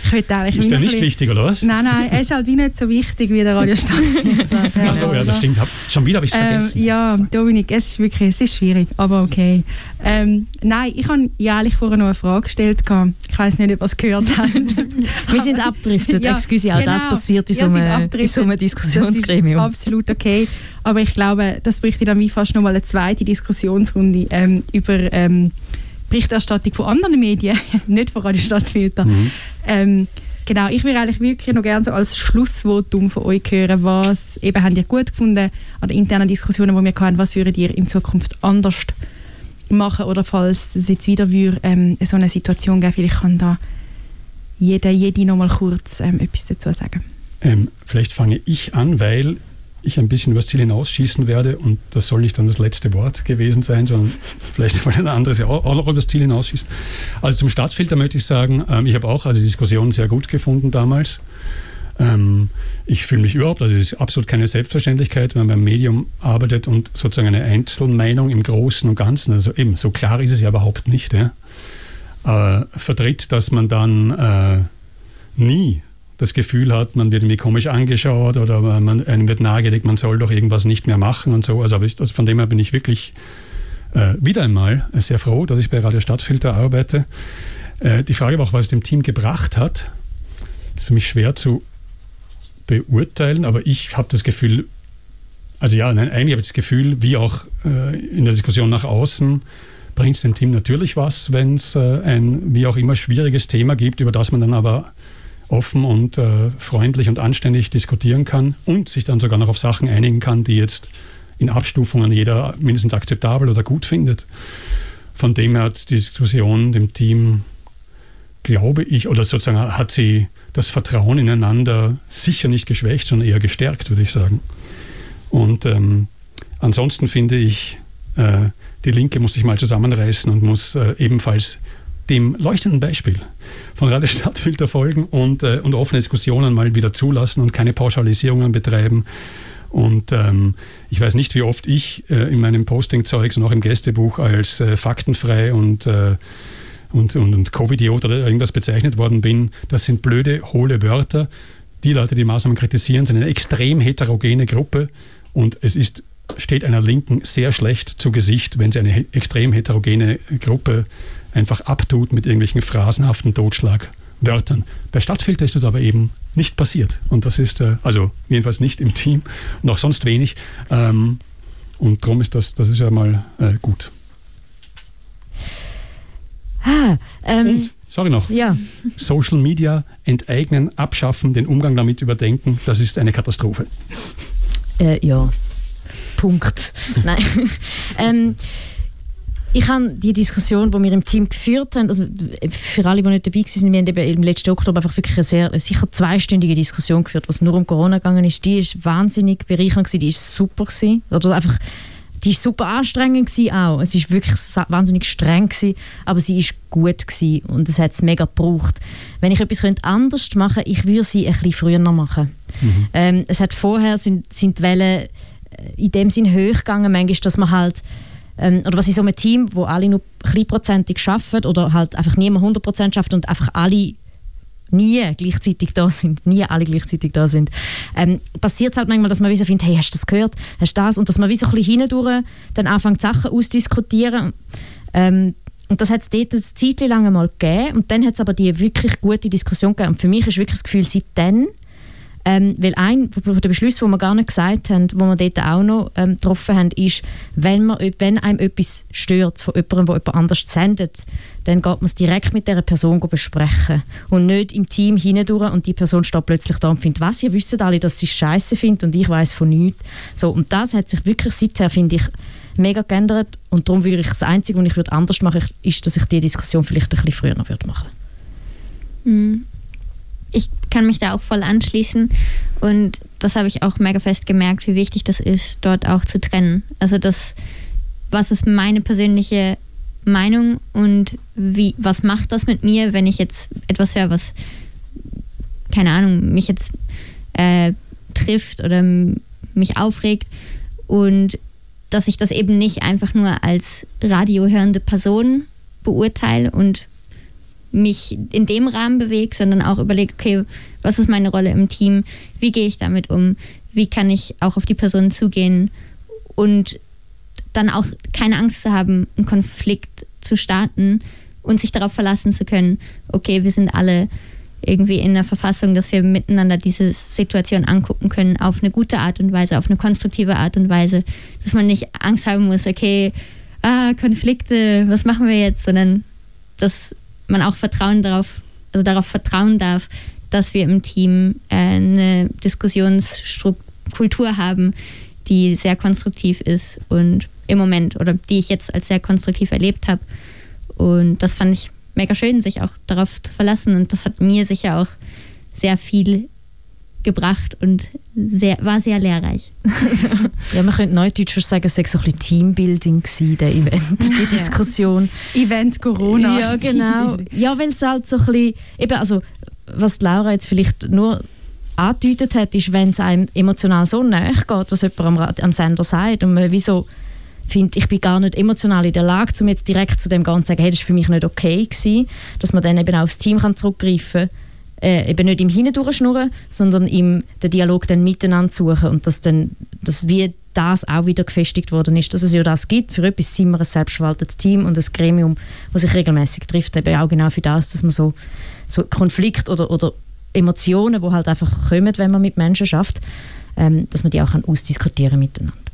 ich würde eigentlich... Ist der nicht bisschen- wichtig, oder was? Nein, nein, er ist halt wie nicht so wichtig wie der Radio der Achso, ja, das stimmt. Hab, schon wieder habe ich es Ähm, vergessen. ja, Dominik, es ist wirklich es ist schwierig, aber okay. Ähm, nein, ich habe ja eigentlich vorher noch eine Frage gestellt. gehabt. Ich weiß nicht, ob ihr es gehört habt. Wir sind abgedriftet. Ja, Excuse, auch das genau. passiert in so einem, in so einem Das Diskussionsgremium. ist absolut okay. Aber ich glaube, das bräuchte dann wie fast noch mal eine zweite Diskussionsrunde ähm, über ähm, Berichterstattung von anderen Medien, nicht von Radio Stadtfilter. Mhm. Ähm, genau, ich würde eigentlich wirklich noch gerne so als Schlussvotum von euch hören, was eben habt ihr gut gefunden an den internen Diskussionen, die wir hatten, was würdet ihr in Zukunft anders machen oder falls es jetzt wieder würde, ähm, so eine Situation geben, vielleicht kann da jeder, jede noch mal kurz ähm, etwas dazu sagen. Ähm, vielleicht fange ich an, weil ich ein bisschen übers Ziel hinausschießen werde und das soll nicht dann das letzte Wort gewesen sein, sondern vielleicht wollen ein anderes ja auch, noch übers Ziel hinausschießen. Also zum Stadtfilter möchte ich sagen, ähm, ich habe auch also die Diskussion sehr gut gefunden damals. Ähm, ich fühle mich überhaupt, also es ist absolut keine Selbstverständlichkeit, wenn man beim Medium arbeitet und sozusagen eine Einzelmeinung im Großen und Ganzen, also eben, so klar ist es ja überhaupt nicht, ja, äh, vertritt, dass man dann äh, nie das Gefühl hat, man wird irgendwie komisch angeschaut oder man, einem wird nahegelegt, man soll doch irgendwas nicht mehr machen und so. Also, ich, also von dem her bin ich wirklich äh, wieder einmal sehr froh, dass ich bei Radio Stadtfilter arbeite. Äh, die Frage war auch, was es dem Team gebracht hat, ist für mich schwer zu beurteilen, aber ich habe das Gefühl, also ja, nein, eigentlich habe ich das Gefühl, wie auch äh, in der Diskussion nach außen, bringt es dem Team natürlich was, wenn es äh, ein wie auch immer schwieriges Thema gibt, über das man dann aber offen und äh, freundlich und anständig diskutieren kann und sich dann sogar noch auf Sachen einigen kann, die jetzt in Abstufungen jeder mindestens akzeptabel oder gut findet. Von dem her hat die Diskussion dem Team, glaube ich, oder sozusagen hat sie das Vertrauen ineinander sicher nicht geschwächt, sondern eher gestärkt, würde ich sagen. Und ähm, ansonsten finde ich, äh, die Linke muss sich mal zusammenreißen und muss äh, ebenfalls dem leuchtenden Beispiel von Radio Stadtfilter folgen und, äh, und offene Diskussionen mal wieder zulassen und keine Pauschalisierungen betreiben. Und ähm, ich weiß nicht, wie oft ich äh, in meinem Posting-Zeugs und auch im Gästebuch als äh, faktenfrei und, äh, und, und, und Covid-Idiot oder irgendwas bezeichnet worden bin. Das sind blöde, hohle Wörter. Die Leute, die Maßnahmen kritisieren, sind eine extrem heterogene Gruppe und es ist steht einer Linken sehr schlecht zu Gesicht, wenn sie eine extrem heterogene Gruppe einfach abtut mit irgendwelchen phrasenhaften Totschlagwörtern. Bei Stadtfilter ist das aber eben nicht passiert. Und das ist, äh, also jedenfalls nicht im Team auch sonst wenig. Ähm, und darum ist das, das ist ja mal äh, gut. Ah, ähm, und, sorry noch, ja. Social Media enteignen, abschaffen, den Umgang damit überdenken, das ist eine Katastrophe. Äh, ja, Punkt. Nein. ähm, ich habe die Diskussion, die wir im Team geführt haben, also für alle, die nicht dabei waren, wir haben eben im letzten Oktober einfach wirklich eine sehr, sicher zweistündige Diskussion geführt, was nur um Corona gegangen ist. Die ist wahnsinnig bereichernd gewesen, die ist super gewesen. Oder einfach, die ist super anstrengend gewesen auch. Es ist wirklich wahnsinnig streng gewesen, aber sie ist gut gewesen und es hat es mega gebraucht. Wenn ich etwas anders machen könnte, ich würde sie ein bisschen früher machen. Mhm. Ähm, es hat vorher sind, sind die Wellen in dem Sinn hoch gegangen, manchmal, dass man halt ähm, oder was in so einem Team, wo alle nur kleinprozentig arbeiten oder halt einfach niemand 100% schafft und einfach alle nie gleichzeitig da sind, nie alle gleichzeitig da sind, ähm, passiert es halt manchmal, dass man wie so findet, hey, hast du das gehört, hast du das? Und dass man wie so ein bisschen hindurch dann anfängt, Sachen auszudiskutieren. Ähm, und das hat es dort eine Zeit lang einmal gegeben und dann hat es aber die wirklich gute Diskussion gegeben. Und für mich ist wirklich das Gefühl, seitdem ähm, weil ein von den wir gar nicht gesagt haben, wo wir dort auch noch ähm, getroffen haben, ist, wenn, man, wenn einem etwas stört von jemandem, der jemand anders sendet, dann geht man es direkt mit dieser Person besprechen und nicht im Team hindurch und die Person steht plötzlich da und findet, was, ihr wisst alle, dass sie es scheiße findet und ich weiß von nichts. So, und das hat sich wirklich seither, finde ich, mega geändert und darum würde ich das Einzige, was ich würde anders machen würde, ist, dass ich die Diskussion vielleicht ein bisschen früher noch würde machen mhm ich kann mich da auch voll anschließen und das habe ich auch mega fest gemerkt, wie wichtig das ist, dort auch zu trennen. Also das, was ist meine persönliche Meinung und wie, was macht das mit mir, wenn ich jetzt etwas höre, was, keine Ahnung, mich jetzt äh, trifft oder mich aufregt und dass ich das eben nicht einfach nur als radiohörende Person beurteile und mich in dem Rahmen bewege, sondern auch überlege, okay, was ist meine Rolle im Team, wie gehe ich damit um, wie kann ich auch auf die Person zugehen? Und dann auch keine Angst zu haben, einen Konflikt zu starten und sich darauf verlassen zu können, okay, wir sind alle irgendwie in der Verfassung, dass wir miteinander diese Situation angucken können, auf eine gute Art und Weise, auf eine konstruktive Art und Weise, dass man nicht Angst haben muss, okay, ah, Konflikte, was machen wir jetzt, sondern dass man auch Vertrauen darauf, also darauf vertrauen darf, dass wir im Team äh, eine Diskussionskultur haben, die sehr konstruktiv ist und im Moment oder die ich jetzt als sehr konstruktiv erlebt habe. Und das fand ich mega schön, sich auch darauf zu verlassen. Und das hat mir sicher auch sehr viel gebracht und sehr, war sehr lehrreich. Ja, man könnte neudeutsch sagen, es sei so ein bisschen Teambuilding gewesen, der Event, die Diskussion. Event Corona. Ja, genau. Ja, weil es halt so ein bisschen, eben, also, was Laura jetzt vielleicht nur angedeutet hat, ist, wenn es einem emotional so nahe geht, was jemand am, am Sender sagt und man wieso findet, ich bin gar nicht emotional in der Lage, um jetzt direkt zu dem Ganzen zu sagen, hey, das war für mich nicht okay gewesen, dass man dann eben auch aufs Team kann zurückgreifen kann, äh, eben nicht im Hindurchschnurren, sondern im den Dialog dann miteinander suchen und dass dann, dass wie das auch wieder gefestigt worden ist, dass es ja das gibt. Für etwas sind wir ein selbstverwaltetes Team und ein Gremium, das sich regelmäßig trifft, eben auch genau für das, dass man so, so Konflikt oder, oder Emotionen, die halt einfach kommen, wenn man mit Menschen schafft, ähm, dass man die auch kann ausdiskutieren miteinander.